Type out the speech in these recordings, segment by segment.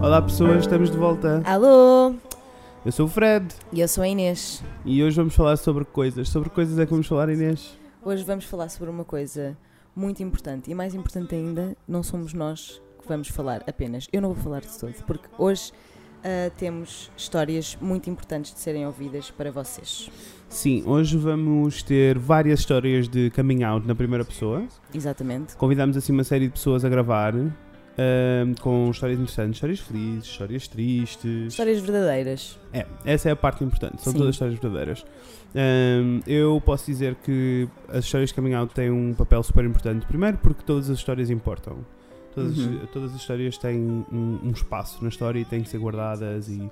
Olá pessoas, estamos de volta. Alô, Eu sou o Fred e eu sou a Inês. e hoje vamos falar sobre coisas. Sobre coisas é que vamos falar, Inês? Hoje vamos falar sobre uma coisa muito importante e mais importante ainda, não somos nós que vamos falar apenas. Eu não vou falar de todo, porque hoje ah, temos histórias muito importantes de serem ouvidas para vocês. Sim, hoje vamos ter várias histórias de coming out na primeira pessoa. Exatamente. Convidamos assim uma série de pessoas a gravar com histórias interessantes, histórias felizes, histórias tristes. Histórias verdadeiras. É, essa é a parte importante, são Sim. todas histórias verdadeiras. Eu posso dizer que as histórias de coming out têm um papel super importante. Primeiro porque todas as histórias importam. Todas, Uhum. todas as histórias têm um, um espaço na história e têm que ser guardadas e,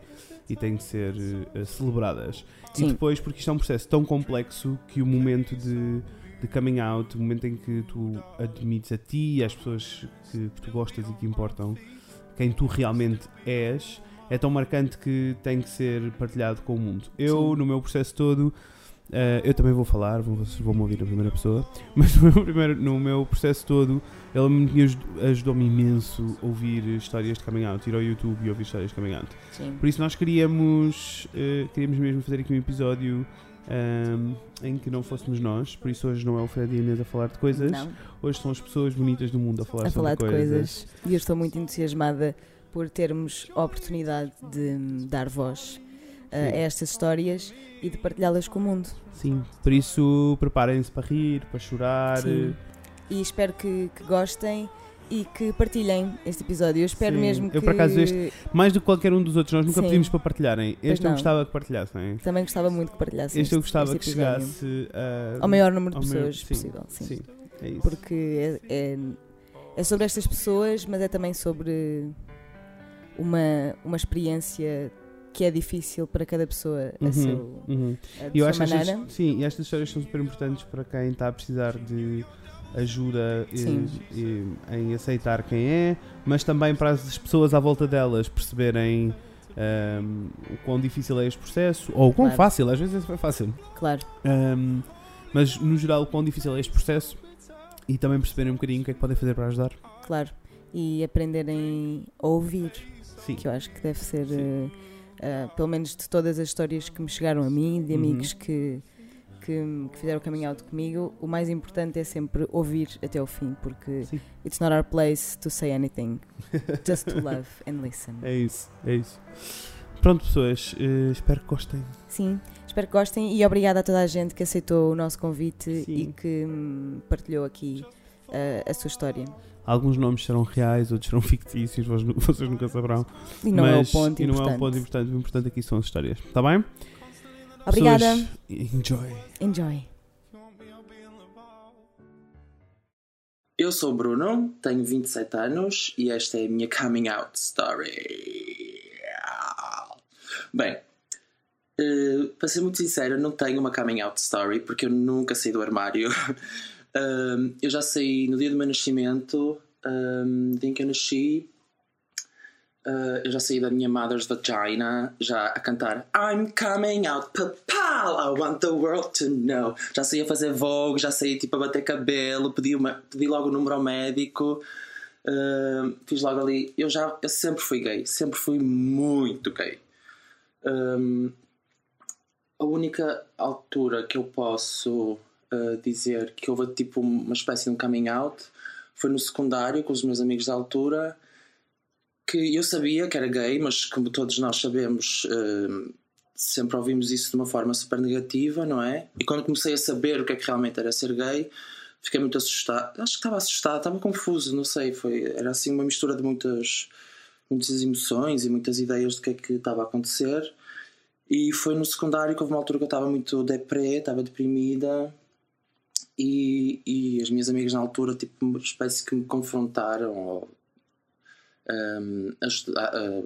e têm que ser eh, celebradas. E Sim, depois porque isto é um processo tão complexo que o momento de, de coming out, o momento em que tu admites a ti e às pessoas que, que tu gostas e que importam quem tu realmente és, é tão marcante que tem que ser partilhado com o mundo. Eu, Sim. no meu processo todo, eh, eu também vou falar, vocês vão me ouvir na primeira pessoa, mas no meu, primeiro, no meu processo todo, ele me ajud- ajudou-me imenso a ouvir histórias de coming out, ir ao YouTube e ouvir histórias de coming out. sim. Por isso nós queríamos, eh, queríamos mesmo fazer aqui um episódio ahm, em que não fôssemos nós, por isso hoje não é o Fred e a Inês a falar de coisas, Não, hoje são as pessoas bonitas do mundo a falar a sobre falar de coisas. E eu estou muito entusiasmada por termos a oportunidade de dar voz a Sim. estas histórias e de partilhá-las com o mundo. Sim, por isso preparem-se para rir, para chorar. Sim. E espero que, que gostem e que partilhem este episódio. Eu espero Sim. mesmo que. Eu, por acaso, este- Mais do que qualquer um dos outros, nós nunca Sim. pedimos para partilharem. Este eu gostava que partilhassem. Também gostava muito que partilhassem. Este eu este- gostava este que chegasse a- ao maior número de maior- pessoas sim, possível. Sim. Sim, é isso. Porque é, é, é sobre estas pessoas, mas é também sobre uma, uma experiência que é difícil para cada pessoa a Uhum, seu, uhum. a eu sua acho que estas, maneira. sim, e estas histórias são super importantes para quem está a precisar de ajuda e- Sim. e- em aceitar quem é, mas também para as pessoas à volta delas perceberem ahm, o quão difícil é este processo, ou o quão Claro. fácil, às vezes é fácil, Claro, Ahm, mas no geral o quão difícil é este processo e também perceberem um bocadinho o que é que podem fazer para ajudar. claro. E aprenderem a ouvir, Sim, que eu acho que deve ser, Sim. Eh, pelo menos de todas as histórias que me chegaram a mim, de Uhum. amigos que, que, que fizeram o coming out comigo, o mais importante é sempre ouvir até ao fim, porque Sim. it's not our place to say anything, just to love and listen. é isso, é isso. Pronto, pessoas, eh, espero que gostem. Sim, espero que gostem e obrigada a toda a gente que aceitou o nosso convite Sim. e que hum, partilhou aqui eh, a sua história. Alguns nomes serão reais, outros serão fictícios, vocês nunca saberão. E não mas, é o ponto e não importante. é o ponto importante. O importante aqui são as histórias. Está bem? Obrigada. Pessoas, enjoy. Enjoy. Eu sou o Bruno, tenho 27 anos e esta é a minha coming out story. Bem, eh, para ser muito sincero, não tenho uma coming out story porque eu nunca saí do armário. Um, eu já saí no dia do meu nascimento, um, dia em que eu nasci. uh, eu já saí da minha mother's vagina, já a cantar I'm coming out, papal, I want the world to know. Já saí a fazer vogue, já saí tipo a bater cabelo, pedi, uma, pedi logo o número ao médico, fiz logo ali. Eu já eu sempre fui gay, sempre fui muito gay. Um, a única altura que eu posso dizer que houve tipo uma espécie de um coming out foi no secundário com os meus amigos da altura que eu sabia que era gay, mas como todos nós sabemos, uh, sempre ouvimos isso de uma forma super negativa, não é? E quando comecei a saber o que é que realmente era ser gay, fiquei muito assustado. Acho que estava assustado, estava confuso, não sei. Foi, era assim uma mistura de muitas, muitas emoções e muitas ideias do que é que estava a acontecer. E foi no secundário que houve uma altura que eu estava muito deprê, estava deprimida. E, e as minhas amigas na altura, tipo, espécie que me confrontaram ou um, ajuda- a-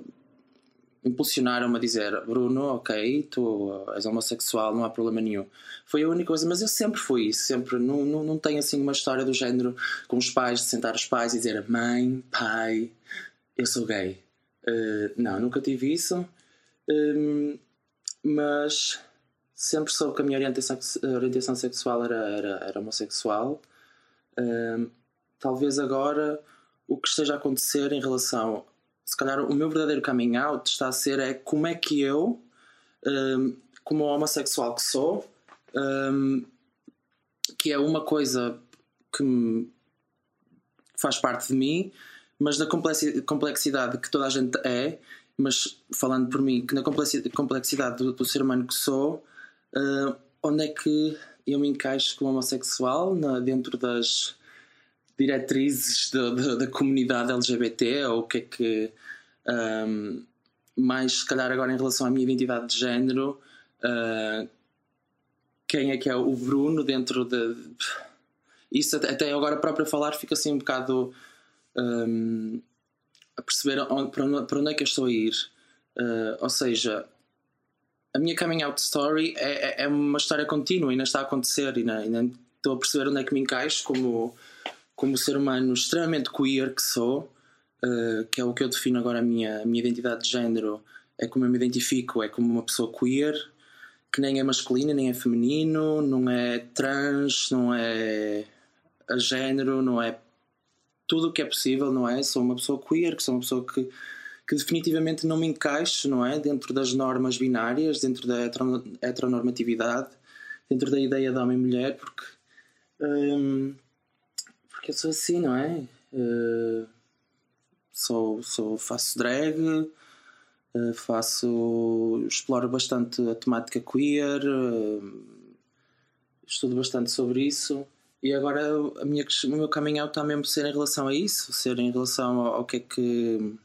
impulsionaram-me a dizer Bruno, ok, tu és homossexual, não há problema nenhum. Foi a única coisa, mas eu sempre fui isso, sempre, não, não, não tenho assim uma história do género com os pais, de sentar os pais e dizer mãe, pai, eu sou gay. Uh, não, nunca tive isso. Um, mas sempre soube que a minha orientação, orientação sexual era, era, era homossexual. Talvez agora o que esteja a acontecer em relação. Se calhar o meu verdadeiro coming out está a ser é como é que eu, um, como homossexual que sou, um, que é uma coisa que faz parte de mim, mas na complexidade que toda a gente é, mas falando por mim, que na complexidade do, do ser humano que sou, uh, onde é que eu me encaixo como homossexual na, dentro das diretrizes da, da, da, comunidade LGBT ou o que é que um, mais se calhar agora em relação à minha identidade de género uh, quem é que é o Bruno dentro de isso até agora próprio falar fica assim um bocado um, a perceber para, onde, para onde é que eu estou a ir. Uh, ou seja a minha coming out story é, é, é, uma história contínua, ainda está a acontecer e ainda estou a perceber onde é que me encaixo como, como ser humano extremamente queer que sou, uh, que é o que eu defino agora a minha, a minha identidade de género, é como eu me identifico, é como uma pessoa queer, que nem é masculino, nem é feminino, não é trans, não é a género, não é tudo o que é possível, não é? Sou uma pessoa queer, que sou uma pessoa que que definitivamente não me encaixo, não é? Dentro das normas binárias, dentro da heteronormatividade, dentro da ideia de homem e mulher, porque. Um, porque eu sou assim, não é? Uh, sou, sou, faço drag, uh, faço. exploro bastante a temática queer, uh, estudo bastante sobre isso. E agora a minha, o meu caminho está mesmo ser em relação a isso, ser em relação ao, ao que é que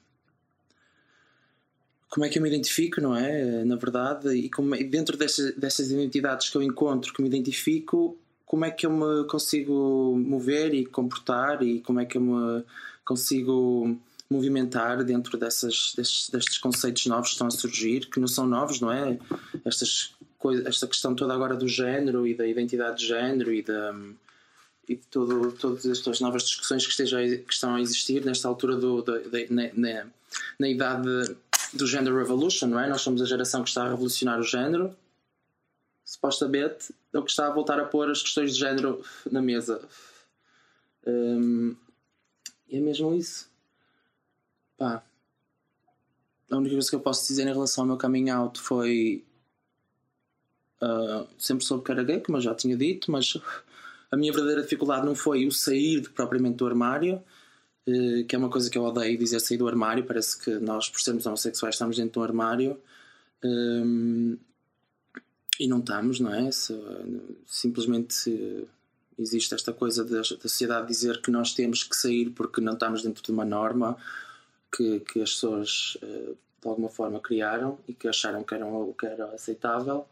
como é que eu me identifico, não é? Na verdade, e como, é, dentro dessas, dessas identidades que eu encontro, que me identifico, como é que eu me consigo mover e comportar e como é que eu me consigo movimentar dentro dessas, destes, destes conceitos novos que estão a surgir, que não são novos, não é? Estas coisa, esta questão toda agora do género e da identidade de género e da e de todo, todas estas novas discussões que, estejam, que estão a existir nesta altura do, da, na, na, na idade do Gender Revolution, não é? Nós somos a geração que está a revolucionar o género, supostamente, ou que está a voltar a pôr as questões de género na mesa. Um, é mesmo isso. Pá. A única coisa que eu posso dizer em relação ao meu coming out foi. Uh, sempre soube que era gay, como eu já tinha dito, mas a minha verdadeira dificuldade não foi o sair propriamente do armário, que é uma coisa que eu odeio dizer sair do armário. Parece que nós, por sermos homossexuais, estamos dentro de um armário um, e não estamos, não é? Simplesmente existe esta coisa da, da sociedade dizer que nós temos que sair porque não estamos dentro de uma norma que, que as pessoas eh, de alguma forma criaram e que acharam que era, que era aceitável.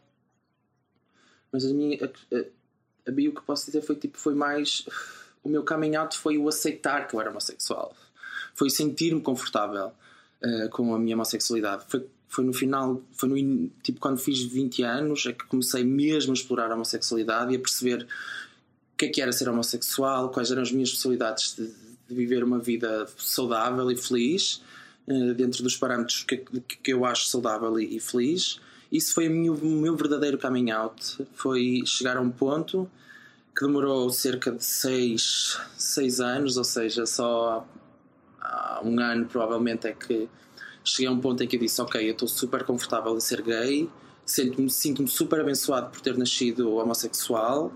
Mas a minha. A, a, a, o que posso dizer foi tipo, foi mais o meu coming out foi o aceitar que eu era homossexual. Foi sentir-me confortável uh, com a minha homossexualidade. Foi, foi no final, foi no, tipo quando fiz 20 anos, é que comecei mesmo a explorar a homossexualidade e a perceber o que é que era ser homossexual, quais eram as minhas possibilidades de, de viver uma vida saudável e feliz, uh, dentro dos parâmetros que, que eu acho saudável e, e feliz. Isso foi o meu, meu verdadeiro coming out. Foi chegar a um ponto que demorou cerca de seis, seis anos, ou seja, só há um ano provavelmente é que cheguei a um ponto em que eu disse: Ok, eu estou super confortável em ser gay, sinto-me sinto super abençoado por ter nascido homossexual.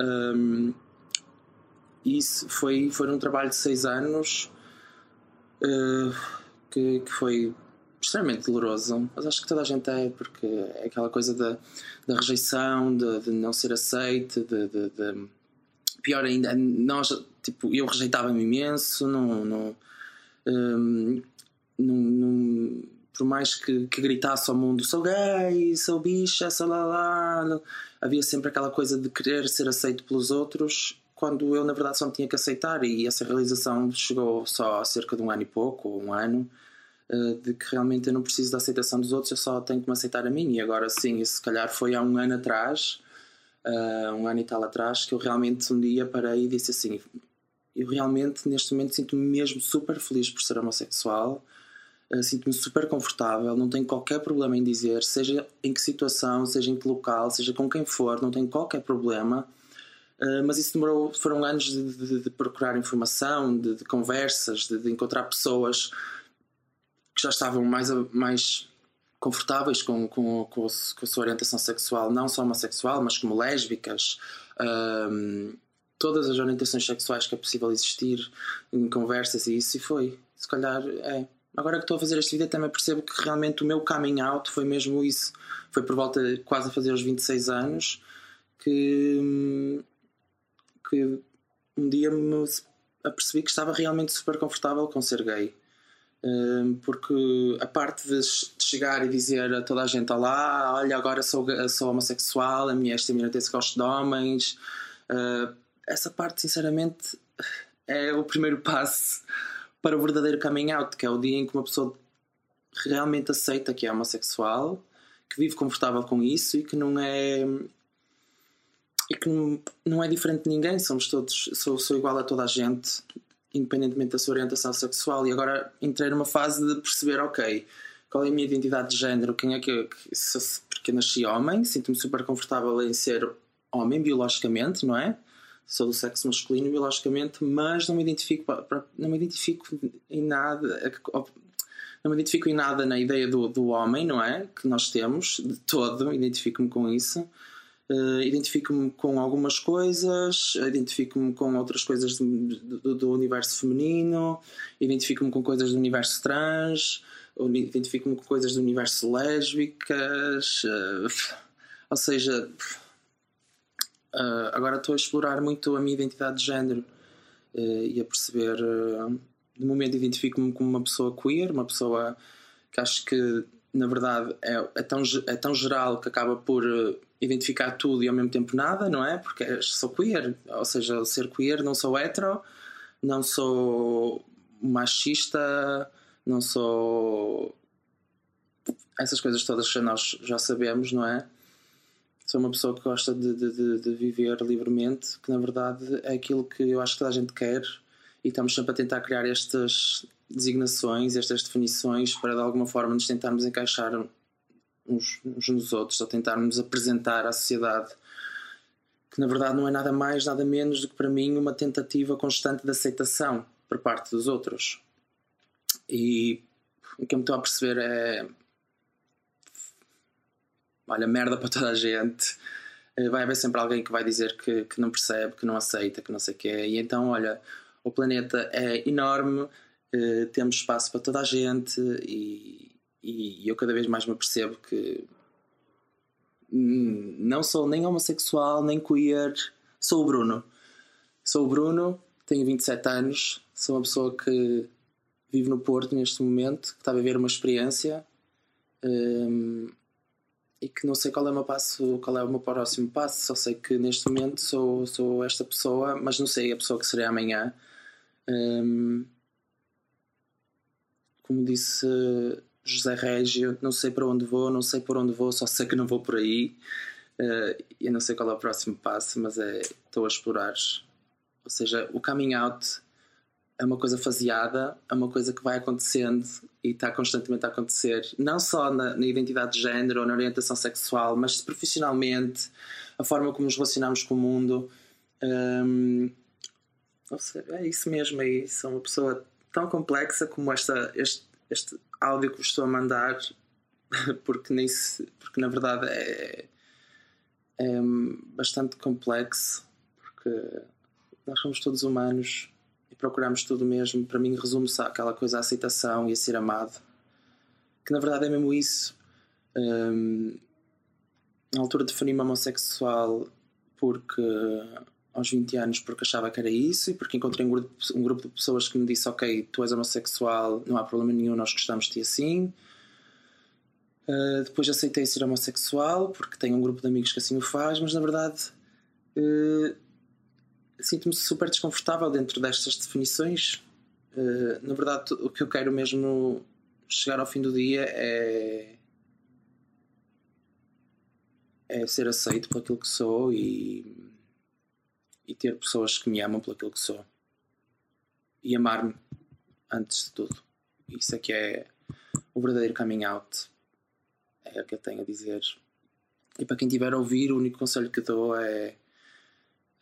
Um, isso foi, foi um trabalho de seis anos uh, que, que foi extremamente doloroso, mas acho que toda a gente é, porque é aquela coisa da, da rejeição, de, de, não ser aceite, de, de, de, pior ainda, nós, tipo, eu rejeitava-me imenso, não, não, um, não, não, por mais que, que gritasse ao mundo sou gay, sou bicha, sou lá lá, havia sempre aquela coisa de querer ser aceito pelos outros quando eu na verdade só me tinha que aceitar e essa realização chegou só há cerca de um ano e pouco, ou um ano, de que realmente eu não preciso da aceitação dos outros, eu só tenho que me aceitar a mim. E agora sim, se calhar foi há um ano atrás, uh, um ano e tal atrás, que eu realmente um dia parei e disse assim: eu realmente neste momento sinto-me mesmo super feliz por ser homossexual. Uh, Sinto-me super confortável, não tenho qualquer problema em dizer, seja em que situação, seja em que local, seja com quem for, não tenho qualquer problema. Uh, mas isso demorou, foram anos de, de, de procurar informação, de, de conversas, de, encontrar pessoas que já estavam mais, mais confortáveis com, com, com, a sua orientação sexual, não só homossexual, mas como lésbicas, um, todas as orientações sexuais que é possível existir em conversas e isso, e foi. Se calhar é. Agora que estou a fazer este vídeo, também percebo que realmente o meu coming out foi mesmo isso. Foi por volta quase a fazer os 26 anos que, que um dia me apercebi que estava realmente super confortável com ser gay porque a parte de chegar e dizer a toda a gente olá, olha agora sou, sou homossexual, a minha esta se gosto de homens. Ah, essa parte sinceramente é o primeiro passo para o verdadeiro coming out, que é o dia em que uma pessoa realmente aceita que é homossexual, que vive confortável com isso e que não é e que não é diferente de ninguém, somos todos, sou, sou igual a toda a gente, independentemente da sua orientação sexual. E agora entrei numa fase de perceber, ok, qual é a minha identidade de género, quem é que eu. Porque eu nasci homem, sinto-me super confortável em ser homem biologicamente, não é? Sou do sexo masculino biologicamente, mas não me identifico, não me identifico em nada. Não me identifico em nada na ideia do, do homem, não é? Que nós temos, de todo, identifico-me com isso. Uh, identifico-me com algumas coisas, identifico-me com outras coisas do, do, universo feminino, identifico-me com coisas do universo trans, identifico-me com coisas do universo lésbicas, uh, ou seja, uh, agora estou a explorar muito a minha identidade de género e a perceber, de momento identifico-me como uma pessoa queer, uma pessoa que acho que na verdade é, é, tão, é tão geral que acaba por identificar tudo e ao mesmo tempo nada, não é? Porque sou queer, ou seja, ser queer, não sou hetero, não sou machista, não sou. essas coisas todas que nós já sabemos, não é? Sou uma pessoa que gosta de, de, de viver livremente, que na verdade é aquilo que eu acho que toda a gente quer e estamos sempre a tentar criar estas designações, estas definições para de alguma forma nos tentarmos encaixar uns, uns nos outros, a tentarmos apresentar à sociedade que na verdade não é nada mais, nada menos do que para mim uma tentativa constante de aceitação por parte dos outros. E o que eu me estou a perceber é. Olha, merda para toda a gente. Eh, vai haver sempre alguém que vai dizer que, que não percebe, que não aceita, que não sei o que é. E então, olha, o planeta é enorme, eh, temos espaço para toda a gente e, e eu cada vez mais me percebo que não sou nem homossexual, nem queer, sou o Bruno. Sou o Bruno, tenho 27 anos, sou uma pessoa que vive no Porto neste momento, que está a viver uma experiência um, e que não sei qual é o meu passo, qual é o meu próximo passo, só sei que neste momento sou, sou esta pessoa, mas não sei a pessoa que serei amanhã. Um, como disse José Régio, não sei para onde vou, não sei por onde vou, só sei que não vou por aí. Uh, eu não sei qual é o próximo passo, mas é, estou a explorar. Ou seja, o coming out é uma coisa faseada, é uma coisa que vai acontecendo e está constantemente a acontecer, não só na, na identidade de género ou na orientação sexual, mas profissionalmente, a forma como nos relacionamos com o mundo. Um, seja, é isso mesmo, é isso. É uma pessoa tão complexa como esta, este, este áudio que vos estou a mandar, porque, nem se, porque na verdade é, é bastante complexo, porque nós somos todos humanos e procuramos tudo mesmo. Para mim, resume-se aquela coisa, a aceitação e a ser amado, que na verdade é mesmo isso. Um, na altura defini-me homossexual porque aos 20 anos porque achava que era isso e porque encontrei um grupo, um grupo de pessoas que me disse ok, tu és homossexual, não há problema nenhum, nós gostamos de ti assim. Uh, depois aceitei ser homossexual porque tenho um grupo de amigos que assim o faz, mas na verdade uh, sinto-me super desconfortável dentro destas definições. Uh, na verdade, o que eu quero mesmo chegar ao fim do dia é é ser aceito por aquilo que sou e e ter pessoas que me amam pelo aquilo que sou e amar-me antes de tudo. Isso é que é o verdadeiro coming out. É o que eu tenho a dizer. E para quem tiver a ouvir, o único conselho que dou é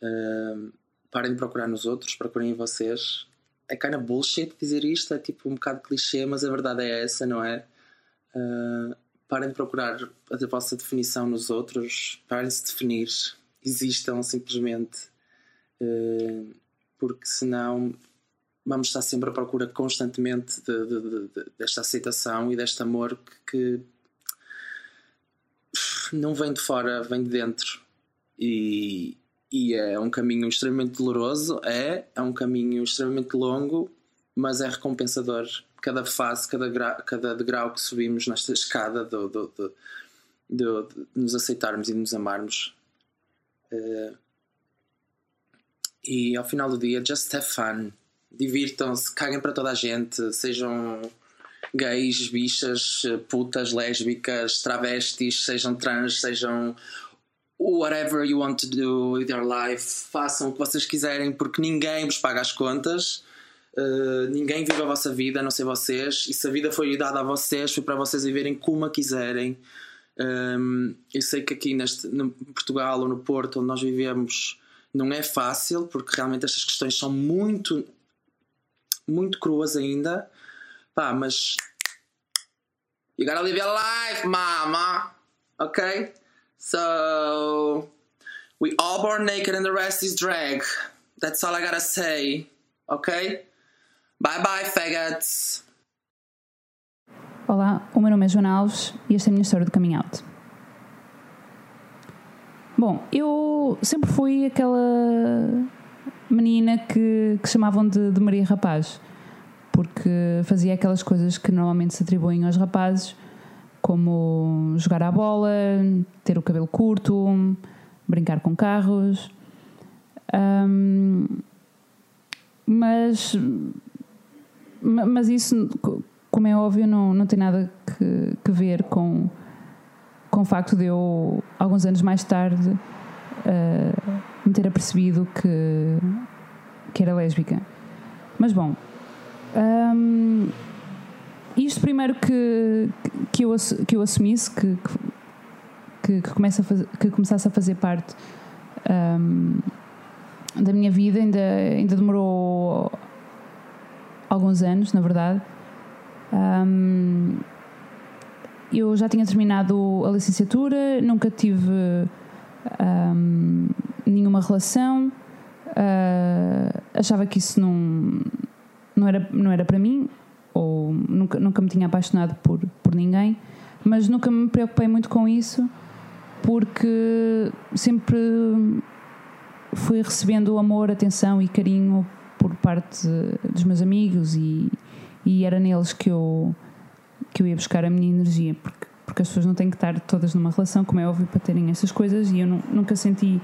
uh, parem de procurar nos outros, procurem em vocês. É kind of bullshit dizer isto, é tipo um bocado clichê, mas a verdade é essa, não é? Uh, parem de procurar a vossa definição nos outros, parem de se definir, existam simplesmente, porque senão vamos estar sempre à procura constantemente de, de, de, desta aceitação e deste amor que, que, não vem de fora, vem de dentro. E, e é um caminho extremamente doloroso, é, é um caminho extremamente longo, mas é recompensador. Cada fase, cada, gra, cada degrau que subimos nesta escada do, do, do de nos aceitarmos e nos amarmos. Uh, e ao final do dia, just have fun divirtam-se, caguem para toda a gente, sejam gays, bichas, putas, lésbicas, travestis, sejam trans, sejam whatever you want to do with your life, façam o que vocês quiserem porque ninguém vos paga as contas. Uh, ninguém vive a vossa vida, a não ser vocês. E se a vida foi dada a vocês, foi para vocês viverem como a quiserem. Um, eu sei que aqui neste, no Portugal ou no Porto, onde nós vivemos, não é fácil, porque realmente estas questões são muito muito cruas ainda. Pá, mas. You gotta live your life, mama! Ok? So. We all born naked and the rest is drag. That's all I gotta say. Ok? Bye bye, faggots! Olá, o meu nome é Joana Alves e esta é a minha história do coming out. Bom, eu sempre fui aquela menina que, que chamavam de, de, Maria Rapaz, porque fazia aquelas coisas que normalmente se atribuem aos rapazes, como jogar à bola, ter o cabelo curto, brincar com carros. Um, mas, mas isso, como é óbvio, não, não tem nada que, que ver com, com o facto de eu, alguns anos mais tarde, uh, me ter apercebido que, que era lésbica. Mas bom, um, isto primeiro que, que, eu, que eu assumisse, que, que, que, começa a que começasse a fazer parte um, da minha vida, ainda, ainda demorou alguns anos, na verdade. Um, eu já tinha terminado a licenciatura, nunca tive um, nenhuma relação, uh, achava que isso não, não, era, não era para mim, ou nunca, nunca me tinha apaixonado por, por ninguém, mas nunca me preocupei muito com isso, porque sempre fui recebendo amor, atenção e carinho por parte dos meus amigos e, e era neles que eu, que eu ia buscar a minha energia, porque porque as pessoas não têm que estar todas numa relação, como é óbvio, para terem essas coisas, e eu nunca senti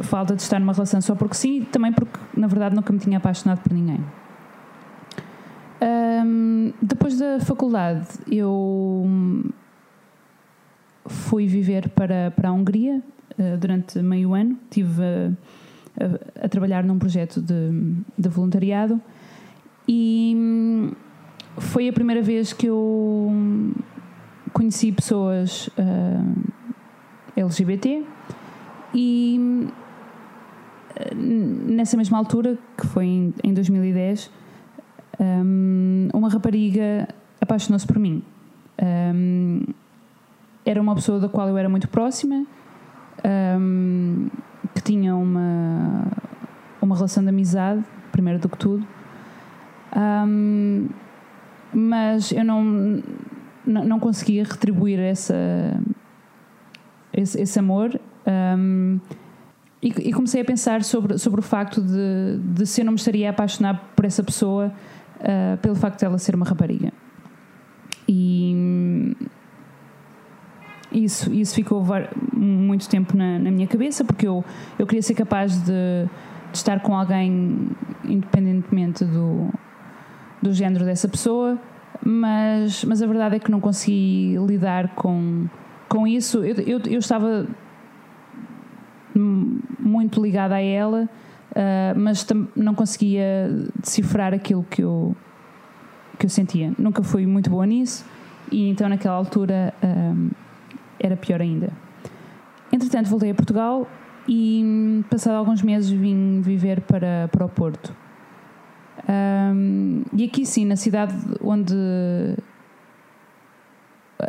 falta de estar numa relação só porque sim, também porque na verdade nunca me tinha apaixonado por ninguém. Um, depois da faculdade, eu fui viver para, para a Hungria uh, durante meio ano. Estive a, a, a, trabalhar num projeto de, de voluntariado e foi a primeira vez que eu conheci pessoas uh, ah, LGBT e ah, nessa mesma altura, que foi em, em 2010, um, uma rapariga apaixonou-se por mim. Um, era uma pessoa da qual eu era muito próxima, um, que tinha uma, uma relação de amizade, primeiro do que tudo. Mas eu não, não, conseguia retribuir essa, esse, esse amor. Um, e, e, comecei a pensar sobre, sobre o facto de, de se eu não me estaria a apaixonar por essa pessoa uh, pelo facto de ela ser uma rapariga. E isso, isso ficou muito tempo na, na, minha cabeça, porque eu, eu queria ser capaz de, de estar com alguém independentemente do, do género dessa pessoa mas, mas a verdade é que não consegui lidar com, com isso. Eu, eu, eu estava muito ligada a ela, uh, mas não conseguia decifrar aquilo que eu, que eu sentia. Nunca fui muito boa nisso e então naquela altura um, era pior ainda. Entretanto, voltei a Portugal e, passado alguns meses, vim viver para, para o Porto. Um, e aqui sim, na cidade onde.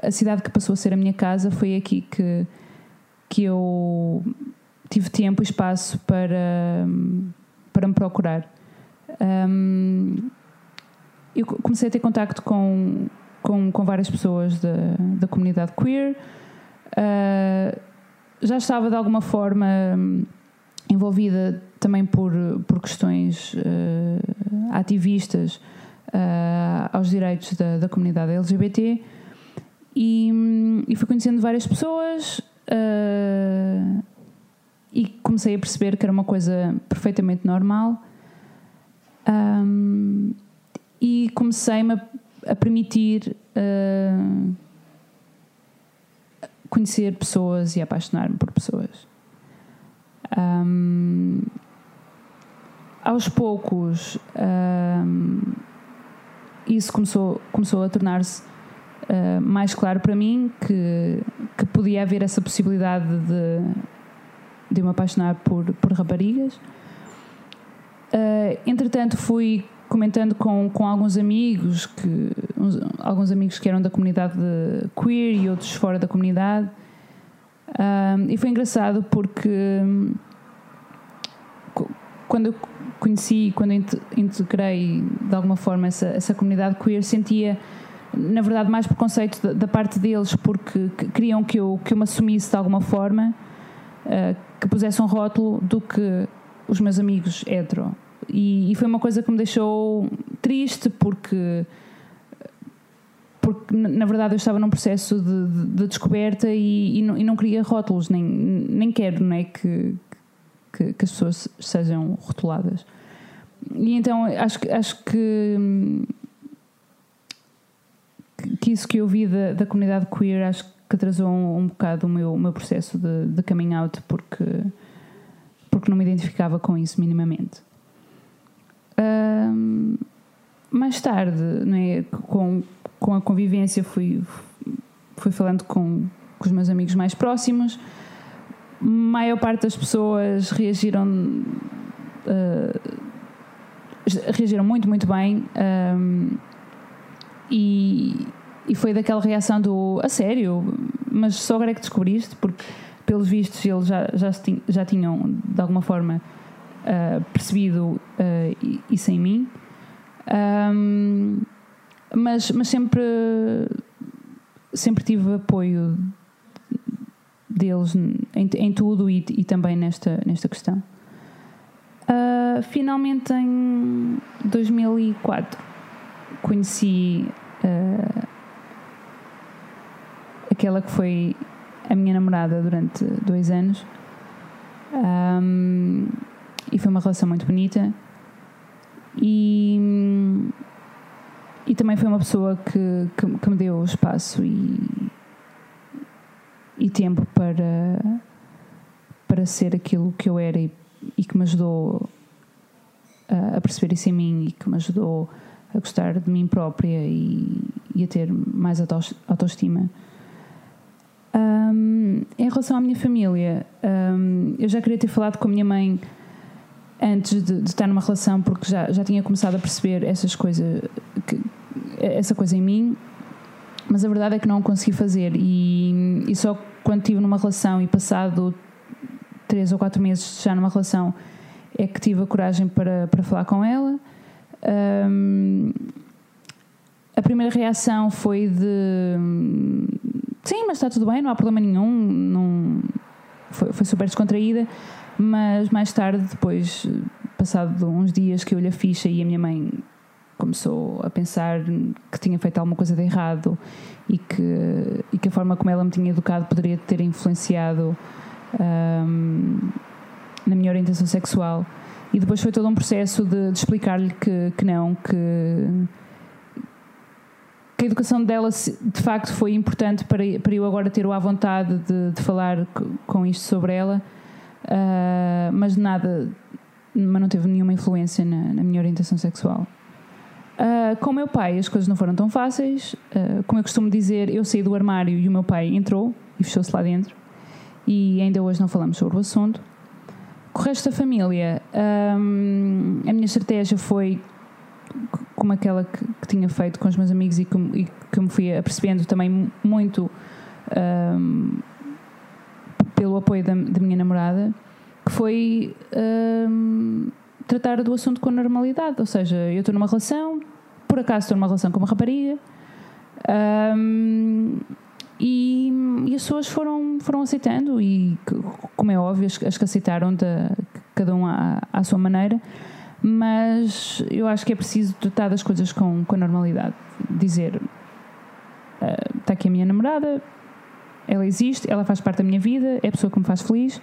A cidade que passou a ser a minha casa foi aqui que, que eu tive tempo e espaço para, para me procurar. Um, eu comecei a ter contacto com, com, com várias pessoas da, da comunidade queer. Uh, já estava de alguma forma envolvida também por, por questões uh, ativistas uh, aos direitos da, da comunidade LGBT e, e fui conhecendo várias pessoas uh, e comecei a perceber que era uma coisa perfeitamente normal um, e comecei-me a, a, permitir conhecer pessoas e apaixonar-me por pessoas. Um, aos poucos, isso começou, começou a tornar-se uh, mais claro para mim que, que podia haver essa possibilidade de, de me apaixonar por, por raparigas. Uh, entretanto, fui comentando com, com alguns amigos que uns, alguns amigos que eram da comunidade queer e outros fora da comunidade um, e foi engraçado porque quando eu conheci quando integrei de alguma forma essa, essa comunidade queer sentia na verdade mais preconceito da, da parte deles porque queriam que eu que eu me assumisse de alguma forma uh, que pusesse um rótulo do que os meus amigos hetero. E, e, foi uma coisa que me deixou triste porque porque na verdade eu estava num processo de, de, de descoberta e, e, não, e, não, queria rótulos nem, nem quero não é, que, que, que, as pessoas sejam rotuladas e então acho, acho que que isso que eu vi da, da comunidade queer acho que atrasou um, um bocado o meu, o meu processo de, de coming out porque porque não me identificava com isso minimamente um, mais tarde, é, com, com a convivência, fui, fui falando com, com os meus amigos mais próximos. Maior parte das pessoas reagiram. Uh, reagiram muito, muito bem. Um, e, e foi daquela reação do a sério, mas só agora é que descobriste, porque pelos vistos eles já, já, já tinham de alguma forma uh, percebido uh, isso em mim. Um, mas, mas sempre, sempre tive apoio deles em, em tudo e, e, também nesta, nesta questão. Uh, finalmente, em 2004, conheci uh, aquela que foi a minha namorada durante dois anos. Um, e foi uma relação muito bonita. E, e também foi uma pessoa que, que, que me deu espaço e, e tempo para, para ser aquilo que eu era e, e que me ajudou a, a, perceber isso em mim e que me ajudou a gostar de mim própria e, e a ter mais autoestima. Um, em relação à minha família, um, eu já queria ter falado com a minha mãe antes de, de, estar numa relação porque já, já tinha começado a perceber essas coisas que, essa coisa em mim mas a verdade é que não consegui fazer e, e só quando estive numa relação e passado três ou quatro meses já numa relação é que tive a coragem para, para falar com ela. Um, a primeira reação foi de sim, mas está tudo bem, não há problema nenhum não, foi, foi super descontraída mas mais tarde, depois, passado uns dias que eu lhe a ficha e a minha mãe começou a pensar que tinha feito alguma coisa de errado e que, e que a forma como ela me tinha educado poderia ter influenciado um, na minha orientação sexual. E depois foi todo um processo de, de explicar-lhe que, que não, que, que a educação dela de facto foi importante para, para eu agora ter a vontade de, de falar com isto sobre ela Uh, mas nada, mas não teve nenhuma influência na, na minha orientação sexual. Uh, com o meu pai as coisas não foram tão fáceis. Uh, como eu costumo dizer, eu saí do armário e o meu pai entrou e fechou-se lá dentro. E ainda hoje não falamos sobre o assunto. Com o resto da família, um, a minha estratégia foi como aquela que, que, tinha feito com os meus amigos e que, e que me fui apercebendo também muito um, pelo apoio da, da, minha namorada, que foi um, tratar do assunto com normalidade. Ou seja, eu estou numa relação, por acaso estou numa relação com uma rapariga. E, e, as pessoas foram, foram aceitando, e como é óbvio, as, as que aceitaram, cada um à, à sua maneira, mas eu acho que é preciso tratar das coisas com, com a normalidade. Dizer: uh, está aqui a minha namorada, ela existe, ela faz parte da minha vida, é a pessoa que me faz feliz.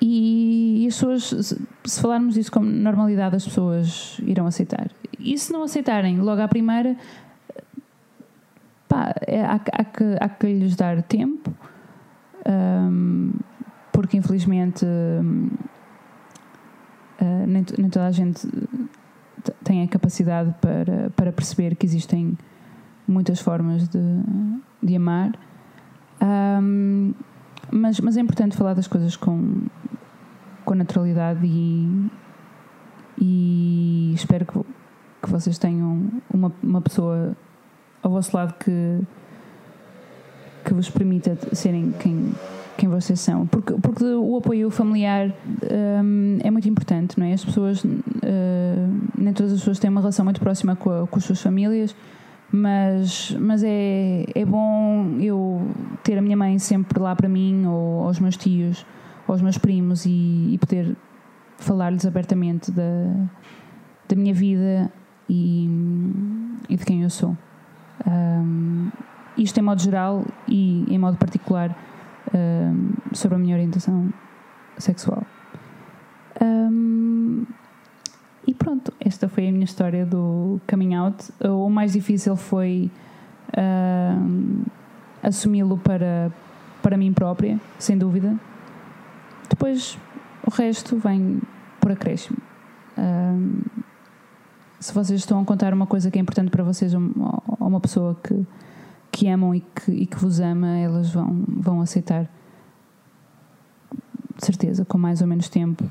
E, e as pessoas, se falarmos disso com normalidade, as pessoas irão aceitar. E se não aceitarem logo à primeira, pá, é, há, há, que, há que lhes dar tempo, um, porque infelizmente um, uh, nem, nem, toda a gente tem a capacidade para, para perceber que existem muitas formas de, de amar. Um, mas, mas é importante falar das coisas com, com naturalidade e, e espero que, que vocês tenham uma, uma pessoa ao vosso lado que, que vos permita serem quem, quem vocês são. Porque, porque o apoio familiar um, é muito importante, não é? As pessoas, uh, nem todas as pessoas têm uma relação muito próxima com, a, com as suas famílias, mas, mas é, é bom eu ter a minha mãe sempre lá para mim, ou aos meus tios, aos meus primos, e, e poder falar-lhes abertamente da, da minha vida e, e de quem eu sou. Um, isto em modo geral e em modo particular um, sobre a minha orientação sexual. Um, e pronto, esta foi a minha história do coming out. O mais difícil foi assumi-lo para, para mim própria, sem dúvida. Depois o resto vem por acréscimo. Um, se vocês estão a contar uma coisa que é importante para vocês a uma pessoa que, que amam e que, e que vos ama, elas vão, vão aceitar. De certeza, com mais ou menos tempo.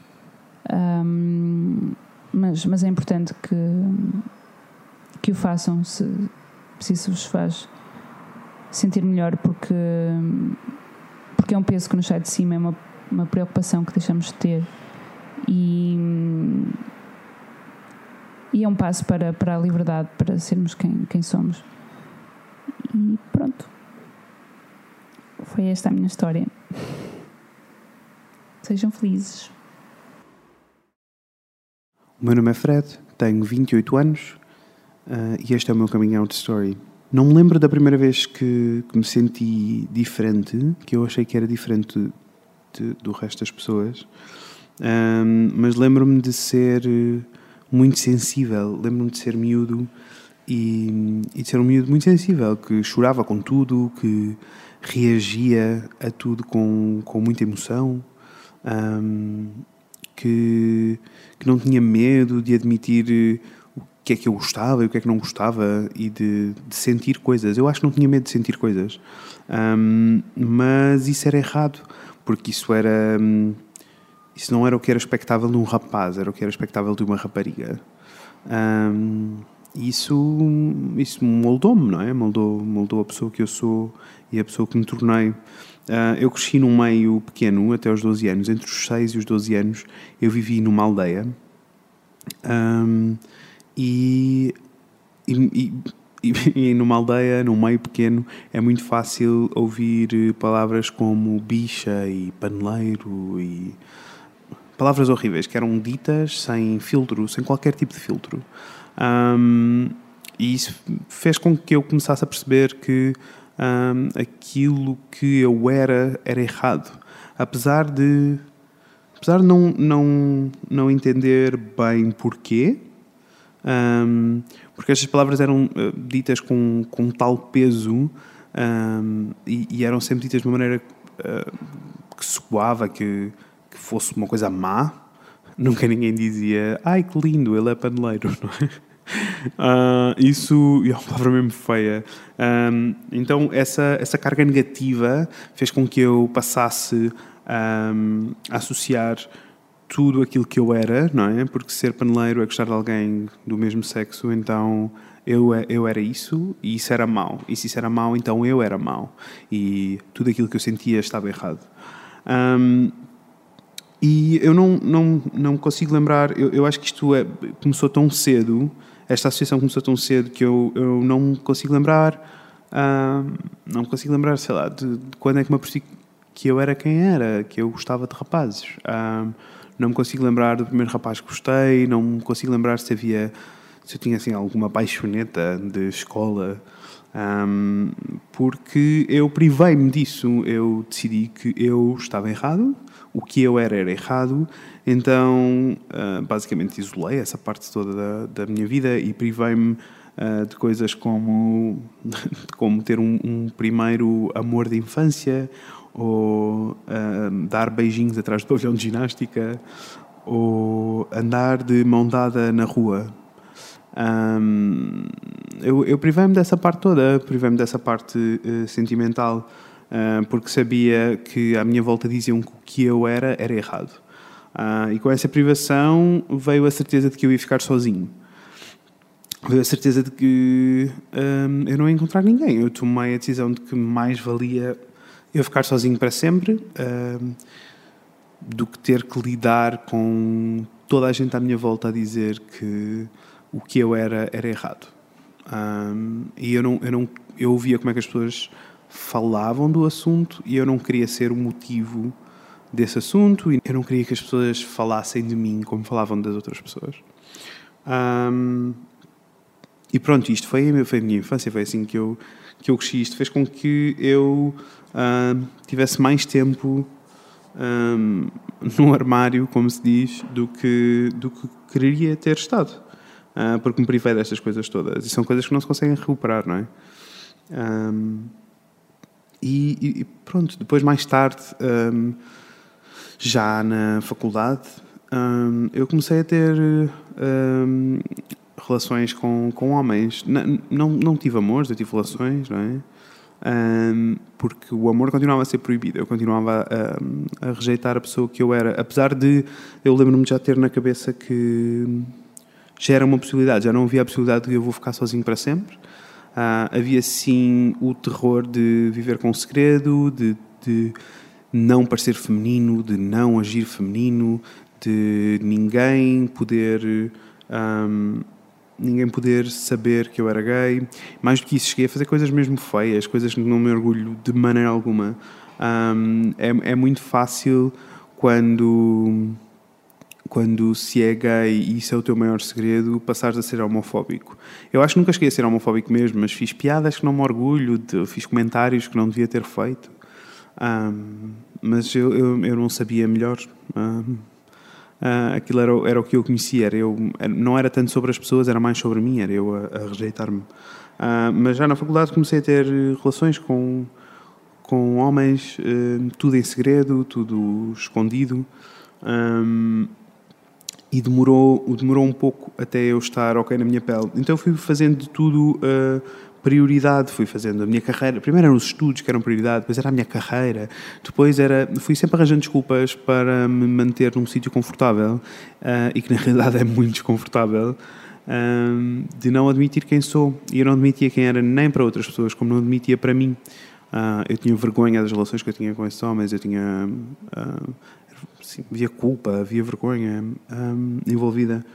Um, mas, mas é importante que, que o façam se, se isso vos faz sentir melhor, porque, porque é um peso que nos sai de cima, é uma, uma preocupação que deixamos de ter. E e é um passo para, para a liberdade, para sermos quem, quem somos. E pronto. Foi esta a minha história. Sejam felizes. O meu nome é Fred, tenho 28 anos uh, e este é o meu coming out story. Não me lembro da primeira vez que, que me senti diferente, que eu achei que era diferente de, do resto das pessoas, um, mas lembro-me de ser muito sensível. Lembro-me de ser miúdo e, e, de ser um miúdo muito sensível, que chorava com tudo, que reagia a tudo com, com muita emoção, um, que, que não tinha medo de admitir o que é que eu gostava e o que é que não gostava e de, de sentir coisas. Eu acho que não tinha medo de sentir coisas, um, mas isso era errado, porque isso era. Um, isso não era o que era expectável de um rapaz, era o que era expectável de uma rapariga. Um, isso, isso moldou-me, não é? Moldou, moldou a pessoa que eu sou e a pessoa que me tornei. Uh, eu cresci num meio pequeno até os 12 anos. Entre os 6 e os 12 anos eu vivi numa aldeia. Um, e, e, e, e, numa aldeia, num meio pequeno, é muito fácil ouvir palavras como bicha e paneleiro e palavras horríveis que eram ditas sem filtro, sem qualquer tipo de filtro. Um, e isso fez com que eu começasse a perceber que um, aquilo que eu era era errado. Apesar de apesar de não, não, não entender bem porquê, um, porque estas palavras eram uh, ditas com, com tal peso um, e, e, eram sempre ditas de uma maneira uh, que soava, que, que fosse uma coisa má, nunca ninguém dizia ai que lindo, ele é paneleiro, não é? Uh, isso é uma palavra mesmo feia. Então, essa, essa carga negativa fez com que eu passasse a associar tudo aquilo que eu era, não é? Porque ser paneleiro é gostar de alguém do mesmo sexo, então eu, eu era isso e isso era mau. E se isso era mau, então eu era mau. E tudo aquilo que eu sentia estava errado. Um, e eu não, não, não consigo lembrar, eu, eu acho que isto é, começou tão cedo, esta associação começou tão cedo que eu, eu não consigo lembrar, uh, não consigo lembrar, sei lá, de, de, quando é que me apercebi que eu era quem era, que eu gostava de rapazes. Uh, não me consigo lembrar do primeiro rapaz que gostei, não me consigo lembrar se havia, se eu tinha assim alguma paixoneta de escola, um, porque eu privei-me disso, eu decidi que eu estava errado, o que eu era era errado, então uh, basicamente isolei essa parte toda da, da minha vida e privei-me uh, de coisas como, como ter um, um, primeiro amor de infância, ou uh, dar beijinhos atrás do pavilhão de ginástica, ou andar de mão dada na rua. Um, eu, eu privei-me dessa parte toda, privei-me dessa parte sentimental porque sabia que à minha volta diziam que o que eu era era errado. Uh, e com essa privação veio a certeza de que eu ia ficar sozinho. Veio a certeza de que um, eu não ia encontrar ninguém. Eu tomei a decisão de que mais valia eu ficar sozinho para sempre um, do que ter que lidar com toda a gente à minha volta a dizer que o que eu era era errado. Um, e eu não, eu não eu ouvia como é que as pessoas falavam do assunto e eu não queria ser o motivo desse assunto e eu não queria que as pessoas falassem de mim como falavam das outras pessoas. Um, e pronto, isto foi, foi a minha infância, foi assim que eu, que eu cresci. Isto fez com que eu tivesse mais tempo um, no armário, como se diz, do que, do que queria ter estado. Uh, porque me privei destas coisas todas. E são coisas que não se conseguem recuperar, não é? Um, e, e, pronto, depois mais tarde, um, já na faculdade, um, eu comecei a ter um, relações com, com homens. Não, não, não tive amores, eu tive relações, não é? Um, porque o amor continuava a ser proibido, eu continuava a, a, rejeitar a pessoa que eu era, apesar de eu lembro-me de já ter na cabeça que já era uma possibilidade, já não havia a possibilidade de eu vou ficar sozinho para sempre. Uh, havia sim o terror de viver com segredo, de, de não parecer feminino, de não agir feminino, de ninguém poder um, ninguém poder saber que eu era gay. Mais do que isso, cheguei a fazer coisas mesmo feias, coisas que não me orgulho de maneira alguma. Um, é, é muito fácil quando quando se é gay e isso é o teu maior segredo, passares a ser homofóbico. Eu acho que nunca cheguei a ser homofóbico mesmo, mas fiz piadas que não me orgulho, de, fiz comentários que não devia ter feito. Um, mas eu, eu, eu, não sabia melhor. Um, uh, ah, aquilo era, era o que eu conhecia. Era eu, não era tanto sobre as pessoas, era mais sobre mim, era eu a, a rejeitar-me. Uh, mas já na faculdade comecei a ter relações com, com homens, uh, tudo em segredo, tudo escondido. Um, e demorou, demorou um pouco até eu estar ok na minha pele. Então fui fazendo de tudo uh, prioridade, fui fazendo a minha carreira. Primeiro eram os estudos que eram prioridade, depois era a minha carreira, depois era. Fui sempre arranjando desculpas para me manter num sítio confortável uh, e que na realidade é muito desconfortável. Uh, de não admitir quem sou. E eu não admitia quem era nem para outras pessoas, como não admitia para mim. Uh, eu tinha vergonha das relações que eu tinha com esses homens, eu tinha. Sim, havia culpa, havia vergonha um, envolvida.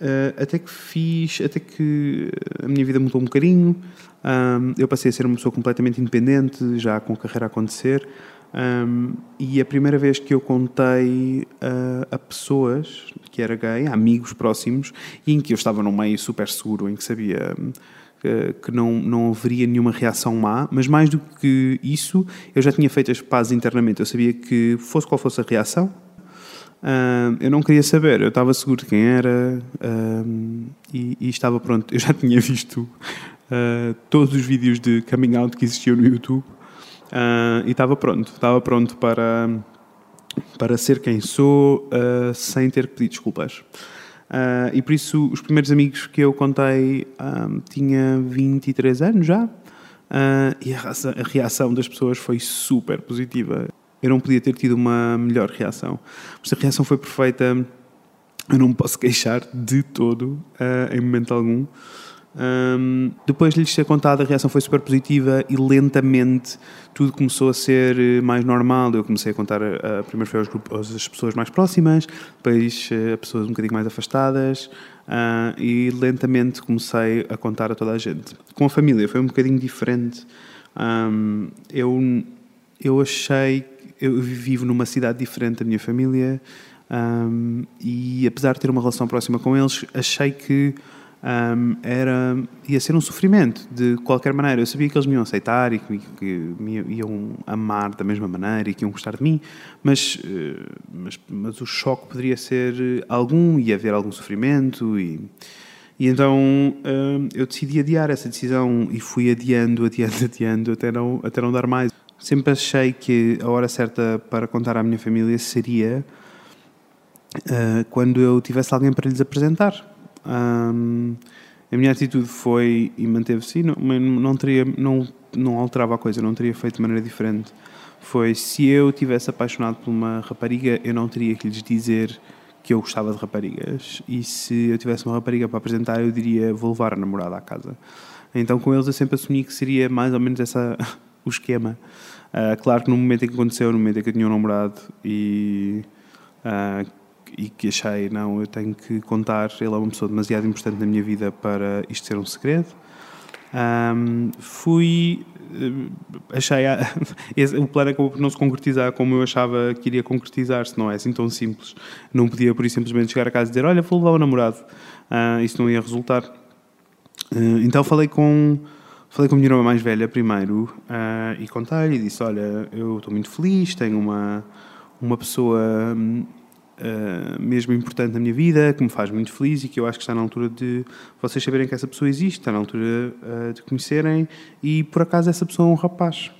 Uh, até que fiz, até que a minha vida mudou um bocadinho. Um, eu passei a ser uma pessoa completamente independente, já com a carreira a acontecer. Um, e a primeira vez que eu contei uh, a pessoas que era gay, a amigos próximos, e em que eu estava num meio super seguro, em que sabia que, que, não, não haveria nenhuma reação má, mas mais do que isso, eu já tinha feito as pazes internamente. Eu sabia que, fosse qual fosse a reação, uh, eu não queria saber. Eu estava seguro de quem era uh, e, e, estava pronto. Eu já tinha visto uh, todos os vídeos de coming out que existiam no YouTube e estava pronto. Estava pronto para, para ser quem sou sem ter que pedir desculpas. Uh, e por isso, os primeiros amigos que eu contei um, tinha 23 anos já. Uh, e a a reação, das pessoas foi super positiva. Eu não podia ter tido uma melhor reação. Mas a reação foi perfeita. Eu não me posso queixar de todo, uh, em momento algum. Um, depois de lhes ter contado, a reação foi super positiva e lentamente tudo começou a ser eh, mais normal. Eu comecei a contar, uh, primeiro foi aos grupos, às pessoas mais próximas, depois uh, a pessoas um bocadinho mais afastadas uh, e lentamente comecei a contar a toda a gente. Com a família foi um bocadinho diferente. Um, eu, eu achei, eu vivo numa cidade diferente da minha família um, e apesar de ter uma relação próxima com eles, achei que um, era, ia ser um sofrimento de qualquer maneira. Eu sabia que eles me iam aceitar e que, que me iam amar da mesma maneira e que iam gostar de mim, mas, eh, mas, mas o choque poderia ser algum, ia haver algum sofrimento e. E então eu decidi adiar essa decisão e fui adiando, adiando, adiando até não, até não dar mais. Sempre achei que a hora certa para contar à minha família seria uh, quando eu tivesse alguém para lhes apresentar um, a minha atitude foi e manteve-se, não, não, teria, não, não alterava a coisa, não teria feito de maneira diferente. Foi se eu tivesse apaixonado por uma rapariga, eu não teria que lhes dizer que eu gostava de raparigas. E se eu tivesse uma rapariga para apresentar, eu diria vou levar a namorada à casa. Então com eles eu sempre assumi que seria mais ou menos essa o esquema. Uh, claro que no momento em que aconteceu, no momento em que eu tinha um namorado e uh, e que achei, não, eu tenho que contar, ele é uma pessoa demasiado importante na minha vida para isto ser um segredo. Um, fui, eh, achei, o plano acabou por não se concretizar como eu achava que iria concretizar-se, não é assim tão simples. Não podia, por isso, simplesmente chegar a casa e dizer, olha, vou levar o namorado. Uh, isso não ia resultar. Uh, então falei com, falei com a minha irmã mais velha primeiro uh, e contei-lhe e disse, olha, eu estou muito feliz, tenho uma, uma pessoa hum, uh, mesmo importante na minha vida, que me faz muito feliz e que eu acho que está na altura de vocês saberem que essa pessoa existe, está na altura uh, de conhecerem e por acaso essa pessoa é um rapaz.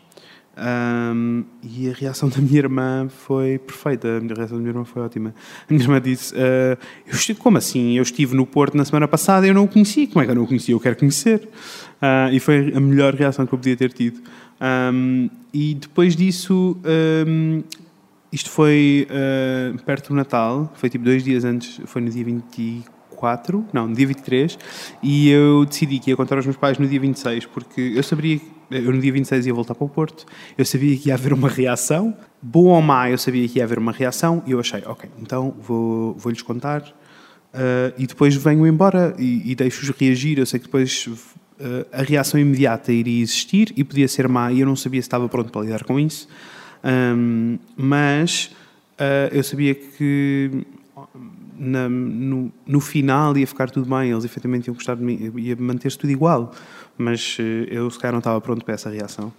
Um, e a reação da minha irmã foi perfeita. A reação da minha irmã foi ótima. A minha irmã disse: uh, eu estive, Como assim? Eu estive no Porto na semana passada e eu não o conheci. Como é que eu não o conheci? Eu quero conhecer. Uh, e foi a melhor reação que eu podia ter tido. Um, e depois disso, um, isto foi uh, perto do Natal, foi tipo dois dias antes, foi no dia 24, não, no dia 23, e eu decidi que ia contar aos meus pais no dia 26, porque eu sabia eu no dia 26 ia voltar para o Porto, eu sabia que ia haver uma reação, boa ou má, eu sabia que ia haver uma reação, e eu achei, ok, então vou, vou-lhes contar, uh, e depois venho embora e, e deixo-os reagir, eu sei que depois uh, a reação imediata iria existir, e podia ser má, e eu não sabia se estava pronto para lidar com isso, um, mas uh, eu sabia que na, no, no, final ia ficar tudo bem, eles efetivamente iam gostar de mim, ia manter-se tudo igual, mas uh, eu se calhar não estava pronto para essa reação.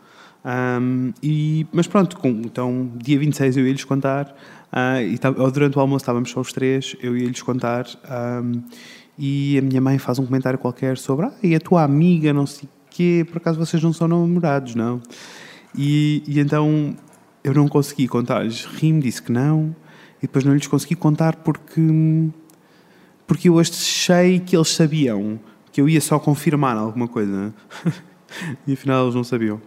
Um, e, mas pronto, com, então dia 26 eu ia-lhes contar, uh, e durante o almoço estávamos só os três, eu ia-lhes contar, um, e a minha mãe faz um comentário qualquer sobre, ah, e a tua amiga, não sei o quê, por acaso vocês não são namorados, não? E, e então eu não consegui contar-lhes. Rim disse que não, e depois não lhes consegui contar porque, porque eu achei que eles sabiam que eu ia só confirmar alguma coisa. e afinal eles não sabiam.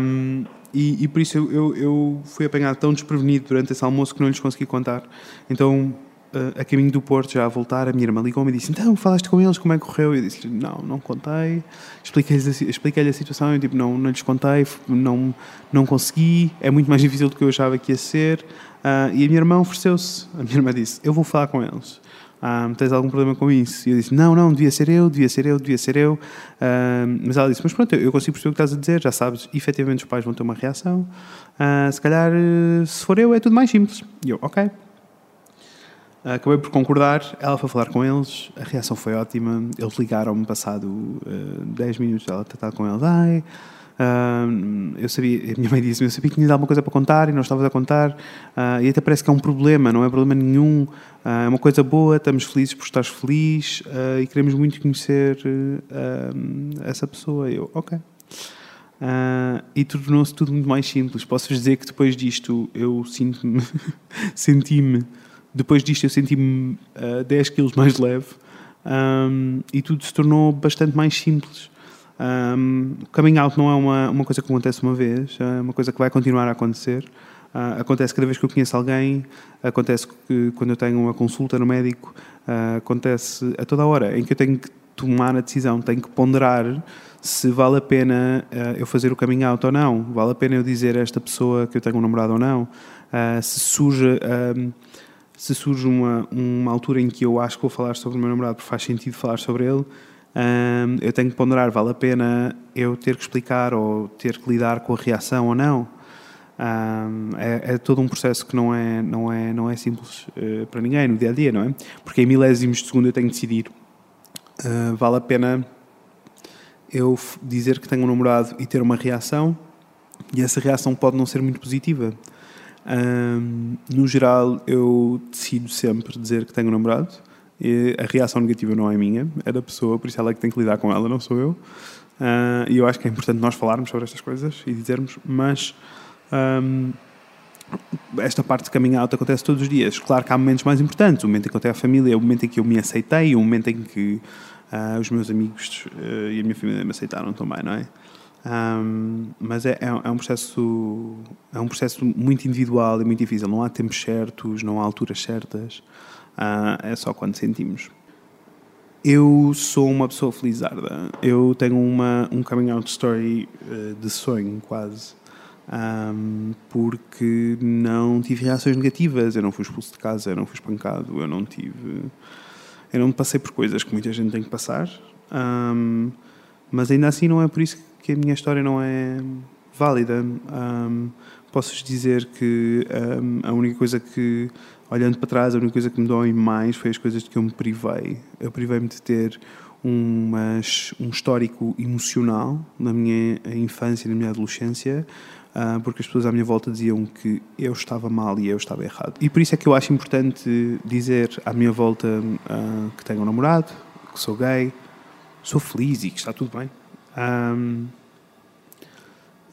Um, e, e, por isso eu, eu, eu, fui apanhado tão desprevenido durante esse almoço que não lhes consegui contar. Então uh, a caminho do Porto, já a voltar, a minha irmã ligou-me e disse: Então, falaste com eles, como é que correu? Eu disse: Não, não contei. Expliquei-lhe a, expliquei a situação, eu tipo, não, não lhes contei, não, não consegui, é muito mais difícil do que eu achava que ia ser. Uh, e a minha irmã ofereceu-se. A minha irmã disse: Eu vou falar com eles. Um, ah, tens algum problema com isso? E eu disse, não, não, devia ser eu, devia ser eu, devia ser eu. Um, mas ela disse, mas pronto, eu consigo perceber o que estás a dizer, já sabes, efetivamente os pais vão ter uma reação. Uh, se calhar, se for eu, é tudo mais simples. E eu, ok, Acabei por concordar, ela foi falar com eles, a reação foi ótima. Eles ligaram-me passado uh, eh, 10 minutos dela tratar com eles. Ai, uh, eu sabia, a minha mãe disse eu sabia que tinha alguma coisa para contar e não estavas a contar. Uh, e até parece que é um problema, não é problema nenhum. Uh, é uma coisa boa, estamos felizes por estares feliz e queremos muito conhecer essa pessoa. Eu, ok. e tornou-se tudo muito mais simples. Posso-vos dizer que depois disto eu sinto-me, senti-me depois disto eu senti-me uh, 10 quilos mais leve um, e tudo se tornou bastante mais simples. Um, coming out não é uma, uma coisa que acontece uma vez, é uma coisa que vai continuar a acontecer. Uh, acontece cada vez que eu conheço alguém, acontece que, quando eu tenho uma consulta no médico, uh, acontece a toda hora em que eu tenho que tomar a decisão, tenho que ponderar se vale a pena uh, eu fazer o coming out ou não, vale a pena eu dizer a esta pessoa que eu tenho um namorado ou não, se surge, se surge uma, uma altura em que eu acho que vou falar sobre o meu namorado porque faz sentido falar sobre ele, eu tenho que ponderar, vale a pena eu ter que explicar ou ter que lidar com a reação ou não. É, é, todo um processo que não é, não é, não é simples uh, para ninguém no dia a dia, não é? Porque em milésimos de segundo eu tenho que decidir. Uh, vale a pena eu dizer que tenho um namorado e ter uma reação, e essa reação pode não ser muito positiva. Um, no geral, eu decido sempre dizer que tenho um namorado. E a reação negativa não é minha, é da pessoa, por isso ela é que tem que lidar com ela, não sou eu. Uh, e eu acho que é importante nós falarmos sobre estas coisas e dizermos, mas um, esta parte de coming out acontece todos os dias. Claro que há momentos mais importantes. O momento em que eu tenho a família, o momento em que eu me aceitei, o momento em que uh, os meus amigos uh, e a minha família me aceitaram também, não é? Um, mas é, é, é, um processo é um processo muito individual e muito difícil. Não há tempos certos, não há alturas certas. Uh, é só quando sentimos. Eu sou uma pessoa felizarda. Eu tenho uma, um coming out story de sonho, quase um, porque não tive reações negativas. Eu não fui expulso de casa, eu não fui espancado, eu não tive. Eu não passei por coisas que muita gente tem que passar, um, mas ainda assim não é por isso que a minha história não é válida. Um, posso dizer que a única coisa que, olhando para trás, a única coisa que me dói mais foi as coisas de que eu me privei. Eu privei-me de ter um histórico emocional na minha infância e na minha adolescência, uh, porque as pessoas à minha volta diziam que eu estava mal e eu estava errado. E por isso é que eu acho importante dizer à minha volta uh, que tenho um namorado, que sou gay, sou feliz e que está tudo bem. Um,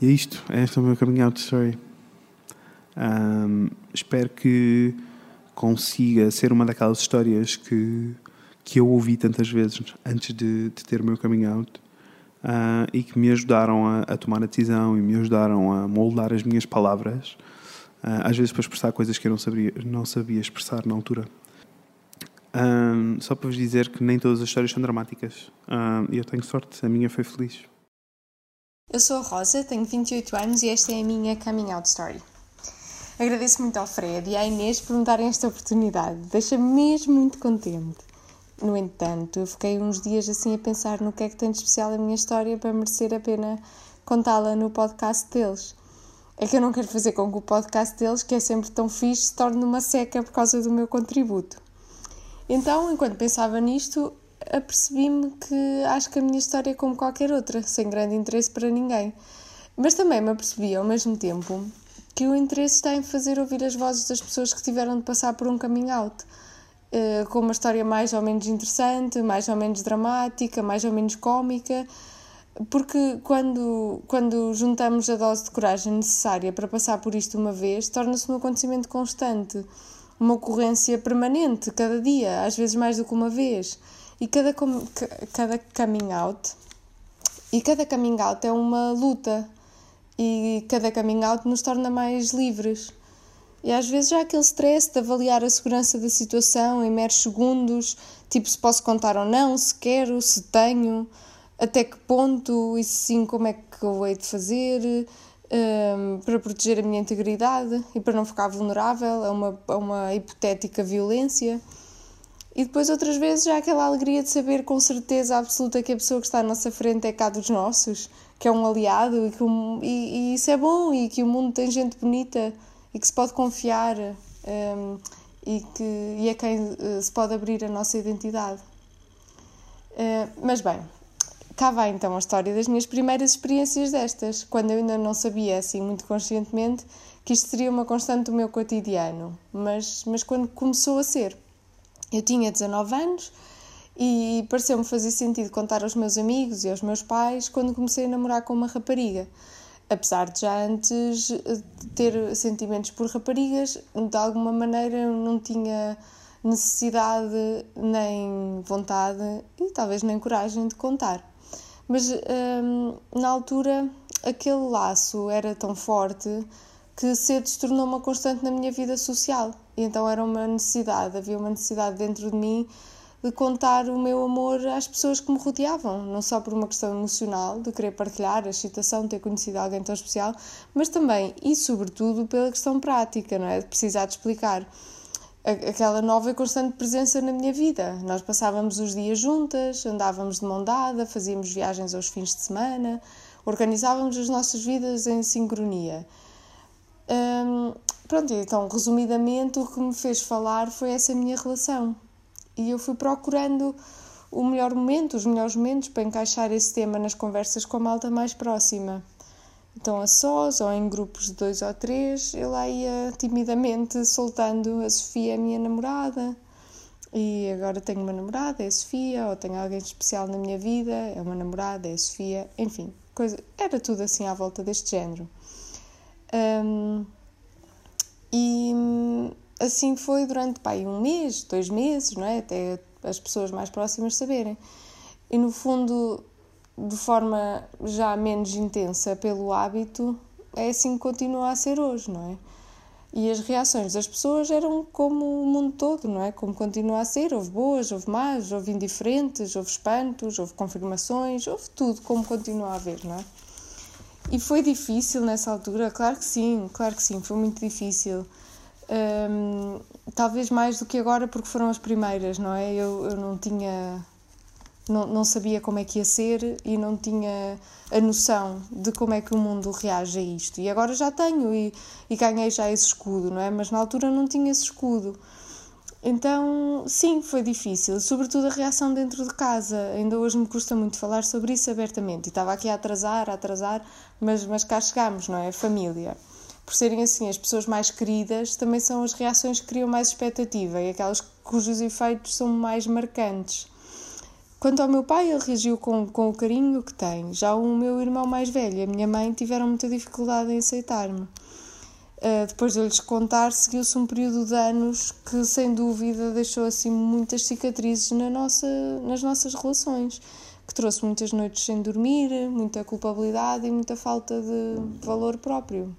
e é isto, é este é o meu coming out story. Um, espero que consiga ser uma daquelas histórias que, que eu ouvi tantas vezes antes de, de ter o meu coming out uh, e que me ajudaram a, a, tomar a decisão e me ajudaram a moldar as minhas palavras, uh, às vezes para expressar coisas que eu não sabia, não sabia expressar na altura. Um, só para vos dizer que nem todas as histórias são dramáticas. E eu tenho sorte, a minha foi feliz. Eu sou a Rosa, tenho 28 anos e esta é a minha coming out story. Agradeço muito ao Fred e à Inês por me darem esta oportunidade. Deixa-me mesmo muito contente. No entanto, eu fiquei uns dias assim a pensar no que é que tem de especial a minha história para merecer a pena contá-la no podcast deles. É que eu não quero fazer com que o podcast deles, que é sempre tão fixe, se torne uma seca por causa do meu contributo. Então, enquanto pensava nisto, apercebi-me que acho que a minha história é como qualquer outra, sem grande interesse para ninguém. Mas também me apercebi ao mesmo tempo que o interesse está em fazer ouvir as vozes das pessoas que tiveram de passar por um coming out eh, com uma história mais ou menos interessante, mais ou menos dramática, mais ou menos cómica, porque quando, quando juntamos a dose de coragem necessária para passar por isto uma vez, torna-se um acontecimento constante, uma ocorrência permanente, cada dia, às vezes mais do que uma vez. E cada, cada coming out, e cada coming out é uma luta, e cada coming out nos torna mais livres. E às vezes há aquele stress de avaliar a segurança da situação em meros segundos, tipo se posso contar ou não, se quero, se tenho, até que ponto e sim como é que eu hei de fazer um, para proteger a minha integridade e para não ficar vulnerável a uma, a uma hipotética violência. E depois outras vezes há aquela alegria de saber com certeza absoluta que a pessoa que está à nossa frente é cá dos nossos, que é um aliado e, que um, e, e isso é bom e que o mundo tem gente bonita e que se pode confiar um, e, que, e a quem uh, se pode abrir a nossa identidade. Uh, mas bem, vai então a história das minhas primeiras experiências destas, quando eu ainda não sabia assim muito conscientemente que isto seria uma constante do meu cotidiano, mas, mas quando começou a ser. Eu tinha 19 anos e pareceu-me fazer sentido contar aos meus amigos e aos meus pais quando comecei a namorar com uma rapariga. apesar de já antes ter sentimentos por raparigas, de alguma maneira não tinha necessidade nem vontade e talvez nem coragem de contar. Mas hum, na altura aquele laço era tão forte que cedo se tornou uma constante na minha vida social. E então era uma necessidade, havia uma necessidade dentro de mim de contar o meu amor às pessoas que me rodeavam, não só por uma questão emocional, de querer partilhar a excitação, de ter conhecido alguém tão especial, mas também e sobretudo pela questão prática, não é? De precisar de explicar aquela nova e constante presença na minha vida. Nós passávamos os dias juntas, andávamos de mão dada, fazíamos viagens aos fins de semana, organizávamos as nossas vidas em sincronia. Hum, pronto, então, resumidamente, o que me fez falar foi essa minha relação e eu fui procurando o melhor momento, os melhores momentos para encaixar esse tema nas conversas com a malta mais próxima. Então, a sós ou em grupos de dois ou três, eu lá ia timidamente soltando a Sofia, a minha namorada. E agora tenho uma namorada, é a Sofia, ou tenho alguém especial na minha vida, é uma namorada, é a Sofia, enfim, coisa, era tudo assim à volta deste género. Um, e assim foi durante pá, um mês, dois meses, não é? Até as pessoas mais próximas saberem. E no fundo, de forma já menos intensa pelo hábito, é assim que continua a ser hoje, não é? E as reações das pessoas eram como o mundo todo, não é? Como continua a ser. Houve boas, houve más, houve indiferentes, houve espantos, houve confirmações, houve tudo como continua a haver, não é? E foi difícil nessa altura? Claro que sim, claro que sim, foi muito difícil. Um, talvez mais do que agora, porque foram as primeiras, não é? Eu, eu não tinha. Não, não sabia como é que ia ser e não tinha a noção de como é que o mundo reage a isto. E agora já tenho e, e ganhei já esse escudo, não é? Mas na altura não tinha esse escudo. Então, sim, foi difícil, sobretudo a reação dentro de casa. Ainda hoje me custa muito falar sobre isso abertamente. E estava aqui a atrasar, a atrasar, mas, mas cá chegámos, não é? Família por serem assim as pessoas mais queridas, também são as reações que criam mais expectativa e aquelas cujos efeitos são mais marcantes. Quanto ao meu pai, ele reagiu com, com o carinho que tem. Já o meu irmão mais velho e a minha mãe tiveram muita dificuldade em aceitar-me. Uh, depois de eu lhes contar, seguiu-se um período de anos que, sem dúvida, deixou assim muitas cicatrizes na nossa, nas nossas relações, que trouxe muitas noites sem dormir, muita culpabilidade e muita falta de valor próprio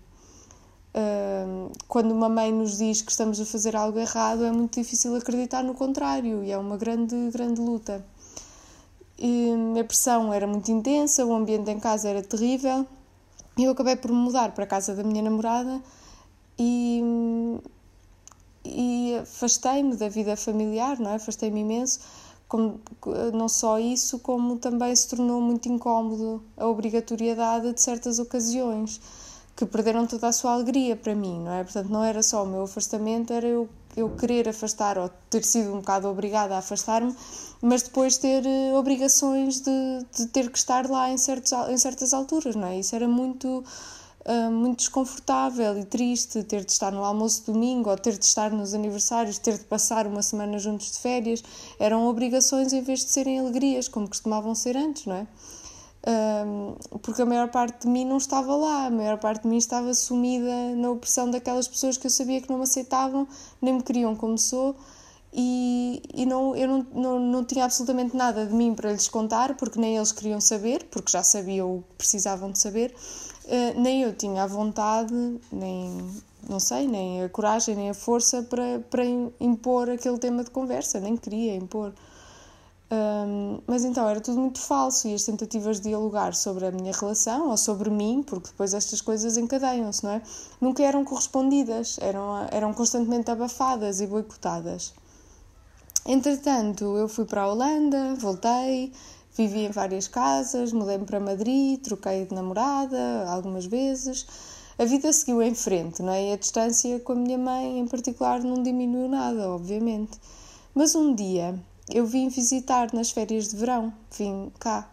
quando uma mãe nos diz que estamos a fazer algo errado, é muito difícil acreditar no contrário e é uma grande, grande luta. E a pressão era muito intensa, o ambiente em casa era terrível e eu acabei por mudar para a casa da minha namorada e, e afastei-me da vida familiar, não é? afastei-me imenso. Como, não só isso, como também se tornou muito incómodo a obrigatoriedade de certas ocasiões que perderam toda a sua alegria para mim, não é? Portanto, não era só o meu afastamento, era eu, eu querer afastar ou ter sido um bocado obrigada a afastar-me, mas depois ter uh, obrigações de, de ter que estar lá em, certos, em certas alturas, não é? Isso era muito. Uh, muito desconfortável e triste ter de estar no almoço domingo ou ter de estar nos aniversários, ter de passar uma semana juntos de férias, eram obrigações em vez de serem alegrias, como costumavam ser antes, não é? Porque a maior parte de mim não estava lá, a maior parte de mim estava sumida na opressão daquelas pessoas que eu sabia que não me aceitavam, nem me queriam como sou, e, e não, eu não, não, não tinha absolutamente nada de mim para lhes contar, porque nem eles queriam saber, porque já sabiam o que precisavam de saber, uh, nem eu tinha a vontade, nem, não sei, nem a coragem, nem a força para, para impor aquele tema de conversa, nem queria impor. Um, mas então era tudo muito falso e as tentativas de dialogar sobre a minha relação ou sobre mim, porque depois estas coisas encadeiam-se, não é? Nunca eram correspondidas, eram, eram constantemente abafadas e boicotadas. Entretanto, eu fui para a Holanda, voltei, vivi em várias casas, mudei-me para Madrid, troquei de namorada algumas vezes. A vida seguiu em frente, não é? E a distância com a minha mãe, em particular, não diminuiu nada, obviamente. Mas um dia eu vim visitar nas férias de verão, vim cá.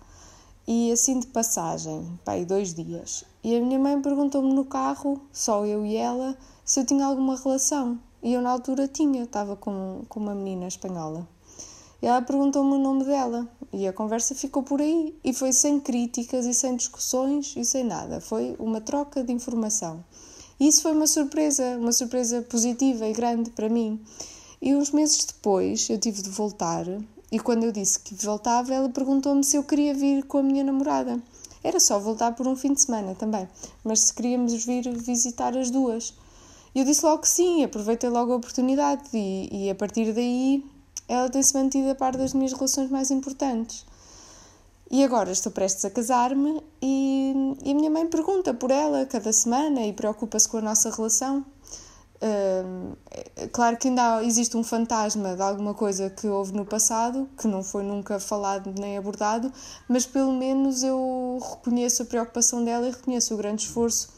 E assim de passagem, pai, dois dias. E a minha mãe perguntou-me no carro, só eu e ela, se eu tinha alguma relação. E eu na altura tinha, estava com, com uma menina espanhola. E ela perguntou-me o nome dela e a conversa ficou por aí e foi sem críticas e sem discussões e sem nada. Foi uma troca de informação. E isso foi uma surpresa, uma surpresa positiva e grande para mim. E uns meses depois eu tive de voltar e quando eu disse que voltava, ela perguntou-me se eu queria vir com a minha namorada. Era só voltar por um fim de semana também, mas se queríamos vir visitar as duas. E eu disse logo que sim, aproveitei logo a oportunidade e, e a partir daí ela tem-se mantido a par das minhas relações mais importantes. E agora estou prestes a casar-me e, e a minha mãe pergunta por ela cada semana e preocupa-se com a nossa relação. Uh, claro que ainda existe um fantasma de alguma coisa que houve no passado, que não foi nunca falado nem abordado, mas pelo menos eu reconheço a preocupação dela e reconheço o grande esforço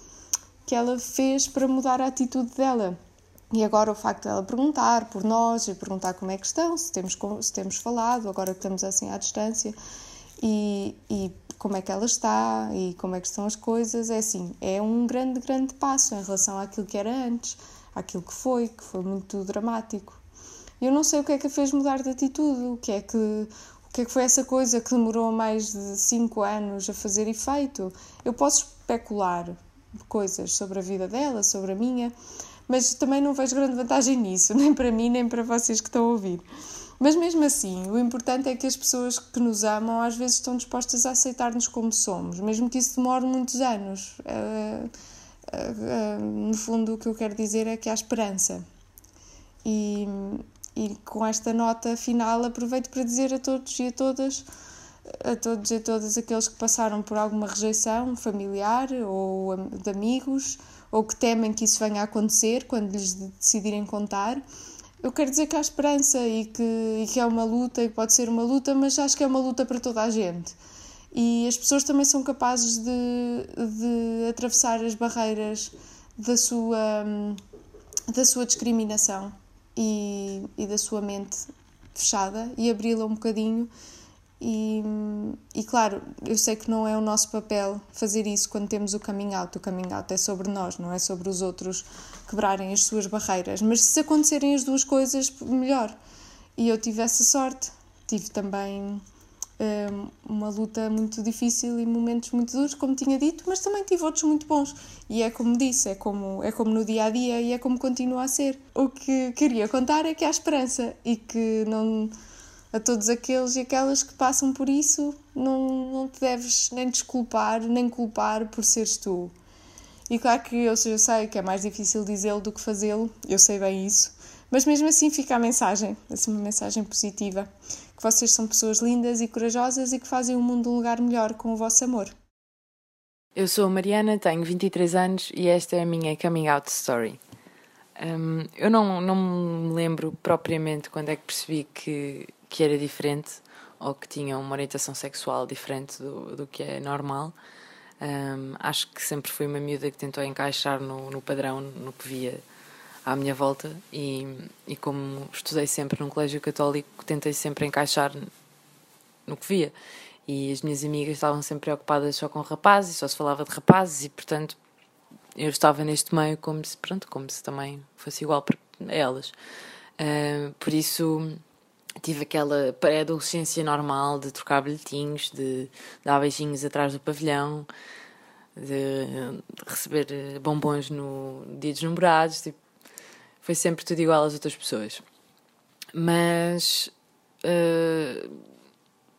que ela fez para mudar a atitude dela. E agora o facto dela perguntar por nós e perguntar como é que estão, se temos, se temos falado, agora que estamos assim à distância, e, e como é que ela está e como é que estão as coisas, é assim, é um grande, grande passo em relação àquilo que era antes àquilo que foi, que foi muito dramático. Eu não sei o que é que a fez mudar de atitude, o que é que, o que, é que foi essa coisa que demorou mais de cinco anos a fazer efeito. Eu posso especular coisas sobre a vida dela, sobre a minha, mas também não vejo grande vantagem nisso, nem para mim, nem para vocês que estão a ouvir. Mas mesmo assim, o importante é que as pessoas que nos amam às vezes estão dispostas a aceitar-nos como somos, mesmo que isso demore muitos anos. Uh, no fundo, o que eu quero dizer é que há esperança. E, e com esta nota final, aproveito para dizer a todos e a todas, a todos e a todas aqueles que passaram por alguma rejeição familiar ou de amigos, ou que temem que isso venha a acontecer quando lhes decidirem contar. Eu quero dizer que há esperança e que, e que é uma luta, e pode ser uma luta, mas acho que é uma luta para toda a gente e as pessoas também são capazes de, de atravessar as barreiras da sua, da sua discriminação e, e da sua mente fechada e abri-la um bocadinho. E, e claro, eu sei que não é o nosso papel fazer isso quando temos o coming out. O coming out é sobre nós, não é sobre os outros quebrarem as suas barreiras. Mas se acontecerem as duas coisas, melhor. E eu tive essa sorte. Tive também uma luta muito difícil e momentos muito duros, como tinha dito, mas também tive outros muito bons. E é como disse, é como, é como no dia a dia e é como continua a ser. O que queria contar é que há esperança e que não a todos aqueles e aquelas que passam por isso, não, não te deves nem desculpar, nem culpar por seres tu. E claro que eu, eu sei que é mais difícil dizê-lo do que fazê-lo, eu sei bem isso, mas mesmo assim fica a mensagem, assim, uma mensagem positiva que vocês são pessoas lindas e corajosas e que fazem o mundo um lugar melhor com o vosso amor. Eu sou a Mariana, tenho 23 anos e esta é a minha coming out story. Um, eu não, não me lembro propriamente quando é que percebi que, que era diferente ou que tinha uma orientação sexual diferente do, do que é normal. Um, acho que sempre fui uma miúda que tentou encaixar no, no padrão, no que via à minha volta e, e como estudei sempre num colégio católico, tentei sempre encaixar no que via. E as minhas amigas estavam sempre preocupadas só com rapazes, só se falava de rapazes e, portanto, eu estava neste meio como se, pronto, como se também fosse igual para elas. Uh, por isso tive aquela pré-adolescência normal de trocar bilhetinhos, de dar beijinhos atrás do pavilhão, de receber bombons no dia dos namorados, tipo, foi sempre tudo igual às outras pessoas. Mas uh,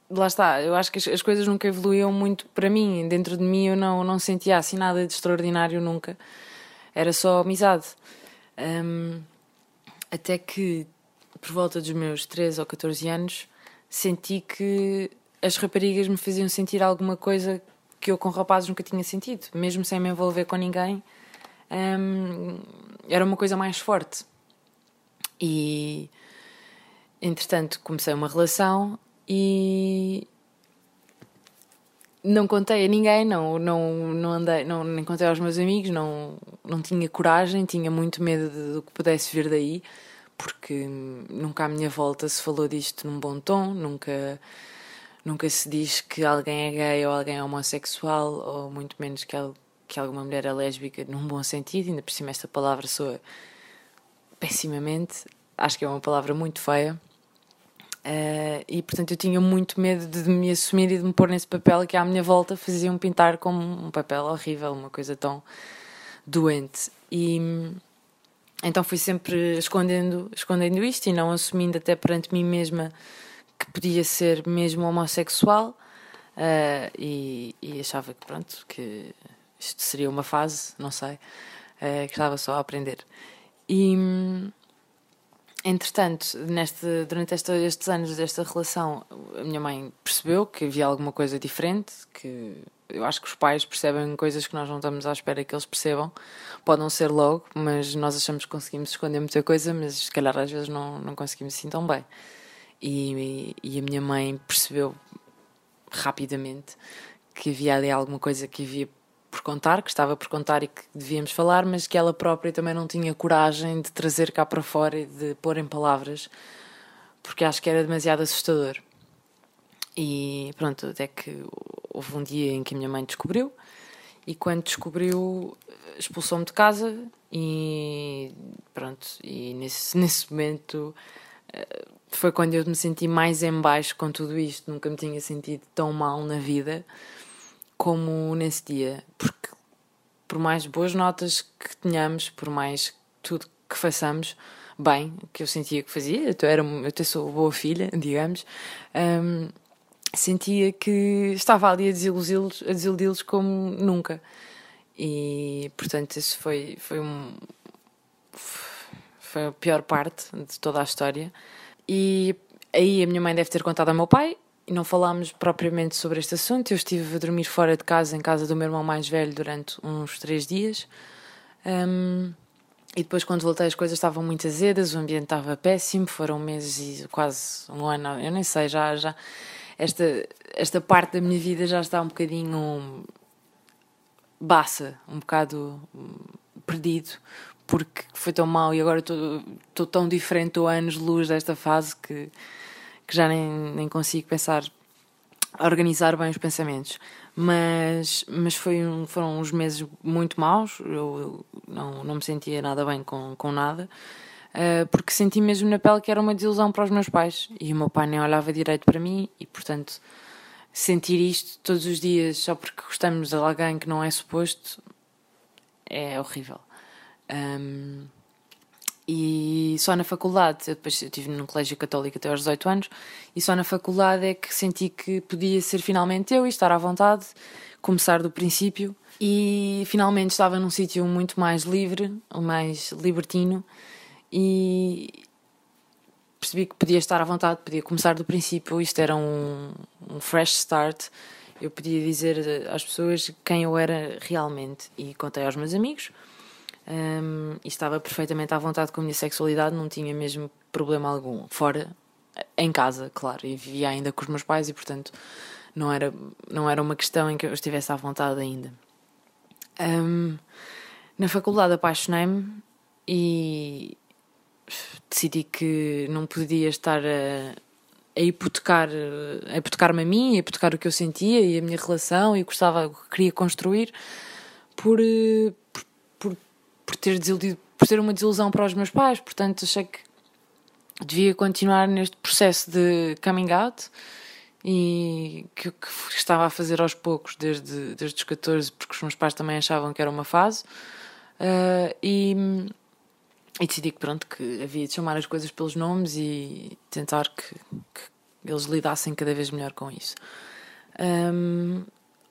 lá está, eu acho que as, as, coisas nunca evoluíam muito para mim. Dentro de mim eu não, não sentia assim nada de extraordinário nunca. Era só amizade. Um, até que, por volta dos meus 13 ou 14 anos, senti que as raparigas me faziam sentir alguma coisa que eu com rapazes nunca tinha sentido, mesmo sem me envolver com ninguém um, era uma coisa mais forte. E entretanto comecei uma relação e não contei a ninguém, não, não, não andei, não, nem contei aos meus amigos, não, não tinha coragem, tinha muito medo do que pudesse vir daí, porque nunca à minha volta se falou disto num bom tom, nunca, nunca se diz que alguém é gay ou alguém é homossexual, ou muito menos que, que alguma mulher é lésbica num bom sentido, ainda por cima esta palavra soa pessimamente, acho que é uma palavra muito feia. Uh, e portanto eu tinha muito medo de, me assumir e de me pôr nesse papel que à minha volta faziam pintar como um papel horrível, uma coisa tão doente. E então fui sempre escondendo, escondendo isto e não assumindo até perante mim mesma que podia ser mesmo homossexual uh, e, e, achava que pronto que isto seria uma fase, não sei, uh, que estava só a aprender. E Entretanto, neste, durante estes anos desta relação, a minha mãe percebeu que havia alguma coisa diferente, que eu acho que os pais percebem coisas que nós não estamos à espera que eles percebam. Pode não ser logo, mas nós achamos que conseguimos esconder muita coisa, mas se calhar às vezes não, não conseguimos assim tão bem. E, e a minha mãe percebeu rapidamente que havia ali alguma coisa que havia por contar, que estava por contar e que devíamos falar, mas que ela própria também não tinha coragem de trazer cá para fora e de pôr em palavras, porque acho que era demasiado assustador. E pronto, até que houve um dia em que a minha mãe descobriu, e quando descobriu, expulsou-me de casa, e pronto, e nesse, nesse momento eh, foi quando eu me senti mais em baixo com tudo isto, nunca me tinha sentido tão mal na vida como nesse dia, porque por mais boas notas que tenhamos, por mais tudo que façamos bem, que eu sentia que fazia, eu, era, eu até sou boa filha, digamos, um, sentia que estava ali a desiludi-los, a desiludi-los como nunca. E portanto, isso foi, foi um. Foi a pior parte de toda a história. E aí a minha mãe deve ter contado ao meu pai, não falámos propriamente sobre este assunto. Eu estive a dormir fora de casa, em casa do meu irmão mais velho, durante uns três dias. Um, e depois, quando voltei, as coisas estavam muito azedas, o ambiente estava péssimo. Foram meses e quase um ano, eu nem sei, já. já esta, esta parte da minha vida já está um bocadinho baça, um bocado perdido, porque foi tão mal e agora estou tão diferente, estou anos-luz desta fase que que já nem, nem consigo pensar, organizar bem os pensamentos. Mas, mas foi um, foram uns meses muito maus, eu, não, não me sentia nada bem com, com nada, uh, porque senti mesmo na pele que era uma desilusão para os meus pais e o meu pai nem olhava direito para mim e, portanto, sentir isto todos os dias só porque gostamos de alguém que não é suposto é horrível. Um, e só na faculdade, eu depois estive num colégio católico até aos 18 anos, e só na faculdade é que senti que podia ser finalmente eu e estar à vontade, começar do princípio. E finalmente estava num sítio muito mais livre, mais libertino, e percebi que podia estar à vontade, podia começar do princípio. Isto era um, um fresh start. Eu podia dizer às pessoas quem eu era realmente, e contei aos meus amigos um, e estava perfeitamente à vontade com a minha sexualidade, não tinha mesmo problema algum. Fora, em casa, claro, e vivia ainda com os meus pais e, portanto, não era, não era uma questão em que eu estivesse à vontade ainda. Um, na faculdade apaixonei-me e decidi que não podia estar a, a hipotecar a hipotecar-me a mim, a hipotecar o que eu sentia e a minha relação e gostava, queria construir por, por por ter desiludido, por ser uma desilusão para os meus pais, portanto achei que devia continuar neste processo de coming out e que, que estava a fazer aos poucos desde, desde os 14, porque os meus pais também achavam que era uma fase uh, e, e decidi que pronto, que havia de chamar as coisas pelos nomes e tentar que, que eles lidassem cada vez melhor com isso. Um,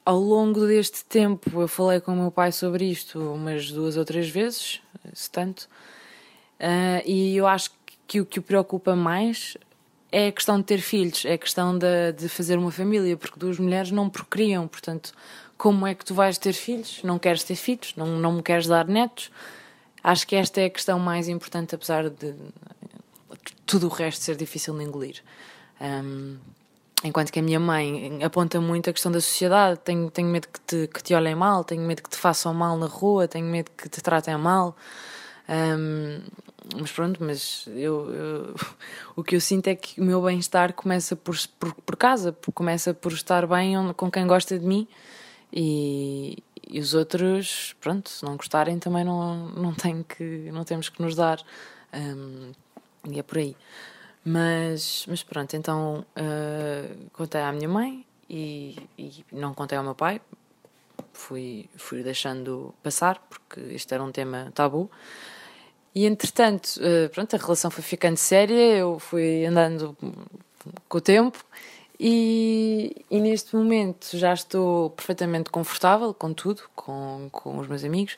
ao longo deste tempo eu falei com o meu pai sobre isto umas duas ou três vezes, se tanto, uh, e eu acho que o que o preocupa mais é a questão de ter filhos, é a questão de, de fazer uma família, porque duas mulheres não procriam, portanto, como é que tu vais ter filhos? Não queres ter filhos? Não, não me queres dar netos? Acho que esta é a questão mais importante, apesar de tudo o resto ser difícil de engolir. Um, Enquanto que a minha mãe aponta muito a questão da sociedade, tenho, tenho medo que te, que te olhem mal, tenho medo que te façam mal na rua, tenho medo que te tratem mal. Um, mas pronto, mas eu, eu, o que eu sinto é que o meu bem-estar começa por, por, por casa, começa por estar bem com quem gosta de mim e, e os outros, pronto, se não gostarem também não, não, tem que, não temos que nos dar. Um, e é por aí. Mas, mas pronto, então uh, contei à minha mãe e, e, não contei ao meu pai. Fui, fui deixando passar, porque isto era um tema tabu. E entretanto, uh, pronto, a relação foi ficando séria, eu fui andando com o tempo e, e, neste momento já estou perfeitamente confortável com tudo, com, com os meus amigos,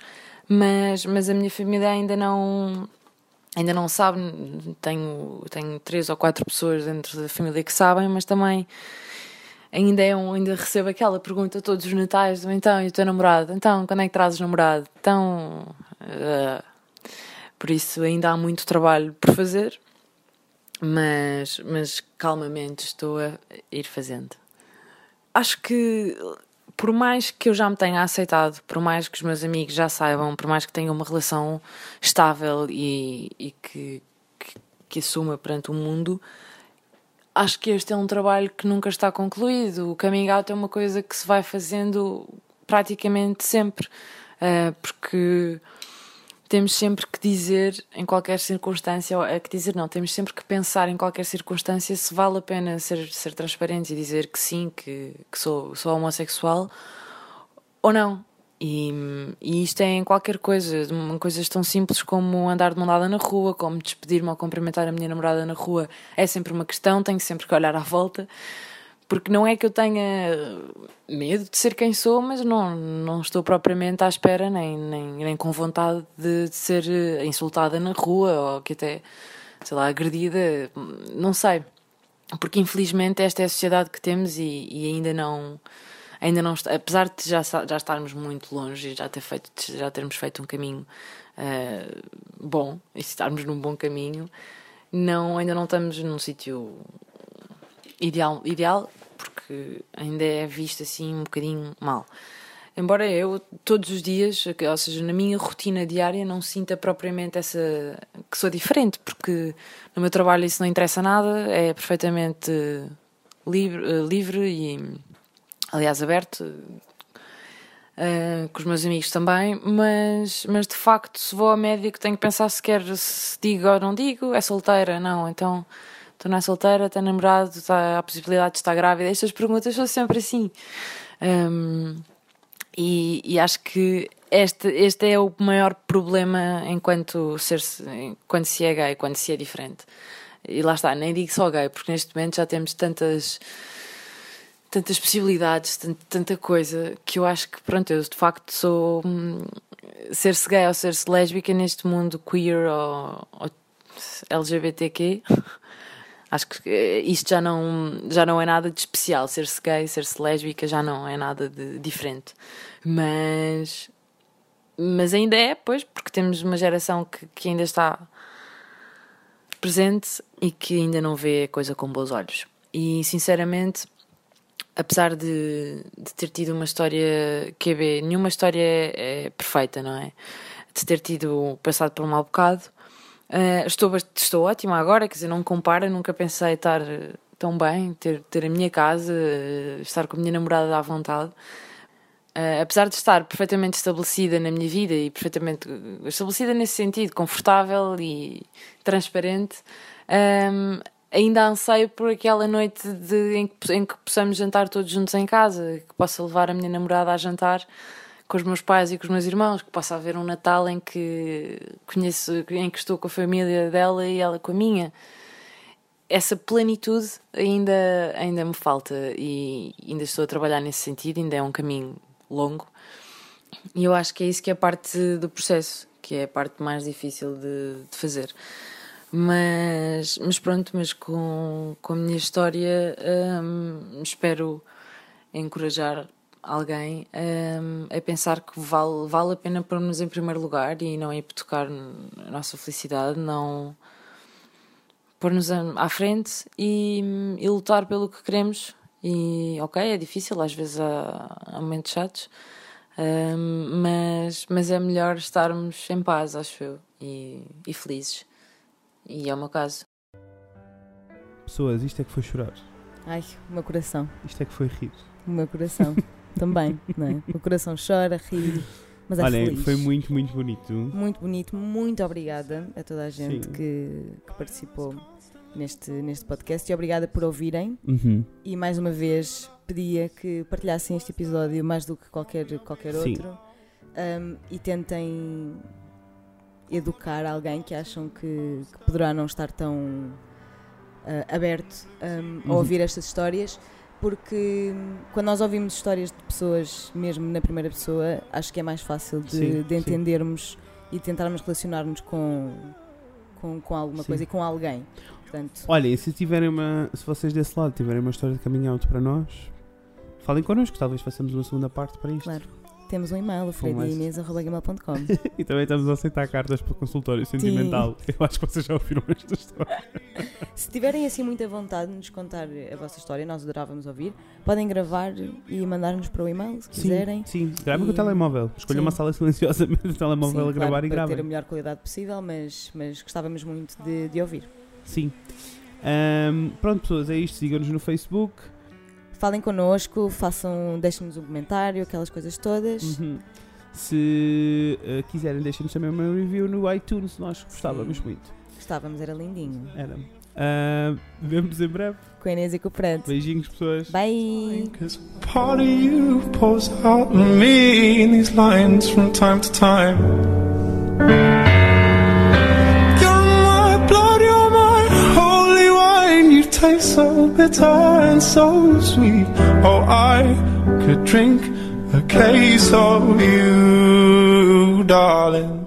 mas, mas a minha família ainda não ainda não sabe, tenho, tenho três ou quatro pessoas dentro da família que sabem, mas também ainda é um, ainda recebo aquela pergunta todos os natais, então, e o teu namorado? Então, quando é que trazes namorado? Então, uh, por isso ainda há muito trabalho por fazer, mas, mas calmamente estou a ir fazendo. Acho que por mais que eu já me tenha aceitado, por mais que os meus amigos já saibam, por mais que tenha uma relação estável e, e que, que, que assuma perante o mundo, acho que este é um trabalho que nunca está concluído. O coming out é uma coisa que se vai fazendo praticamente sempre, uh, porque temos sempre que dizer em qualquer circunstância, é que dizer não, temos sempre que pensar em qualquer circunstância se vale a pena ser, ser transparente e dizer que sim, que, que sou, sou homossexual ou não. E, e isto é em qualquer coisa, coisas tão simples como andar de mão dada na rua, como despedir-me ou cumprimentar a minha namorada na rua, é sempre uma questão, tenho sempre que olhar à volta porque não é que eu tenha medo de ser quem sou, mas não, não estou propriamente à espera, nem, nem, nem com vontade de, de ser eh, insultada na rua ou que até, sei lá, agredida, não sei. Porque infelizmente esta é a sociedade que temos e, e ainda não. Ainda não está, apesar de já, já estarmos muito longe e já, ter feito, já termos feito um caminho uh, bom e estarmos num bom caminho, não, ainda não estamos num sítio ideal, ideal porque ainda é visto assim um bocadinho mal. Embora eu todos os dias, ou seja, na minha rotina diária, não sinta propriamente essa que sou diferente, porque no meu trabalho isso não interessa nada, é perfeitamente livre, livre e, aliás, aberto, uh, com os meus amigos também, mas, mas de facto, se vou ao médico, tenho que pensar se quer se digo ou não digo, é solteira, não, então tu não é solteira, tem namorado, está, há possibilidade de estar grávida. Estas perguntas são sempre assim. Um, e, e, acho que este, este é o maior problema enquanto, ser, enquanto se é gay, quando se é diferente. E lá está, nem digo só gay, porque neste momento já temos tantas tantas possibilidades, tanta, tanta coisa, que eu acho que, pronto, eu de facto sou. Hum, ser-se gay ou ser-se lésbica neste mundo queer ou, ou LGBTQ Acho que eh, isto já não, já não é nada de especial. Ser-se gay, ser-se lésbica já não é nada de diferente. Mas, mas ainda é, pois, porque temos uma geração que, que ainda está presente e que ainda não vê a coisa com bons olhos. E sinceramente, apesar de, de ter tido uma história QB, nenhuma história é, é perfeita, não é? De ter tido passado por um mau bocado, Uh, estou, estou ótima agora, quer dizer, não compara, nunca pensei estar tão bem, ter, ter a minha casa, uh, estar com a minha namorada à vontade. Uh, apesar de estar perfeitamente estabelecida na minha vida e perfeitamente estabelecida nesse sentido, confortável e transparente, um, ainda anseio por aquela noite de, em, que, em que possamos jantar todos juntos em casa, que possa levar a minha namorada a jantar com os meus pais e com os meus irmãos, que possa haver um Natal em que conheço, em que estou com a família dela e ela com a minha. Essa plenitude ainda, ainda me falta e ainda estou a trabalhar nesse sentido, ainda é um caminho longo. E eu acho que é isso que é parte do processo, que é a parte mais difícil de, de fazer. Mas, mas pronto, mas com, com a minha história hum, espero encorajar alguém um, a pensar que vale, vale a pena pôr-nos em primeiro lugar e não ir tocar a nossa felicidade, não pôr-nos à frente e, e, lutar pelo que queremos. E ok, é difícil, às vezes há, há momentos chatos, um, mas, mas é melhor estarmos em paz, acho eu, e, e felizes. E é o meu caso. Pessoas, isto é que foi chorar. Ai, o meu coração. Isto é que foi rir. O meu coração. também, não é? O coração chora, ri, mas é Olha, feliz. foi muito, muito bonito. Muito bonito, muito obrigada a toda a gente que, que, participou neste, neste podcast e obrigada por ouvirem. Uhum. E mais uma vez pedia que partilhassem este episódio mais do que qualquer, qualquer Sim. outro um, e tentem educar alguém que acham que, que poderá não estar tão uh, aberto um, a Uhum. ouvir estas histórias. Porque quando nós ouvimos histórias de pessoas, mesmo na primeira pessoa, acho que é mais fácil de, Sim, de sim. entendermos e tentarmos relacionar-nos com, com, com alguma Sim. coisa e com alguém. Portanto, Olhem, se tiverem uma. Se vocês desse lado tiverem uma história de coming out para nós, falem connosco, talvez façamos uma segunda parte para isto. Claro. Temos um e-mail, mais. frediinês.com. E também estamos a aceitar cartas para consultório sentimental. Eu acho que vocês já ouviram esta história. Se tiverem assim muita vontade de nos contar a vossa história, nós adorávamos ouvir, podem gravar e mandar-nos para o e-mail, se quiserem. Sim, sim. Gravem E- com o telemóvel. Escolha Sim. uma sala silenciosa do telemóvel Sim, a gravar claro, e para ter a gravem. melhor qualidade possível, mas, mas gostávamos muito de, de ouvir. Sim. Ahm, pronto, pessoas, é isto. Sigam-nos no Facebook. Falem connosco, façam, deixem-nos um comentário, aquelas coisas todas. Uhum. Se eh, quiserem, deixem-nos também uma review no iTunes. Nós gostávamos Sim. muito. Gostávamos, era lindinho. Era. Uh, Vemo-nos em breve. Com a Inês e com o Fred. Beijinhos, pessoas. Bye! Cause part of you pours out on me in these lines from time to time. Tastes so bitter and so sweet. Oh, I could drink a case of you, darling.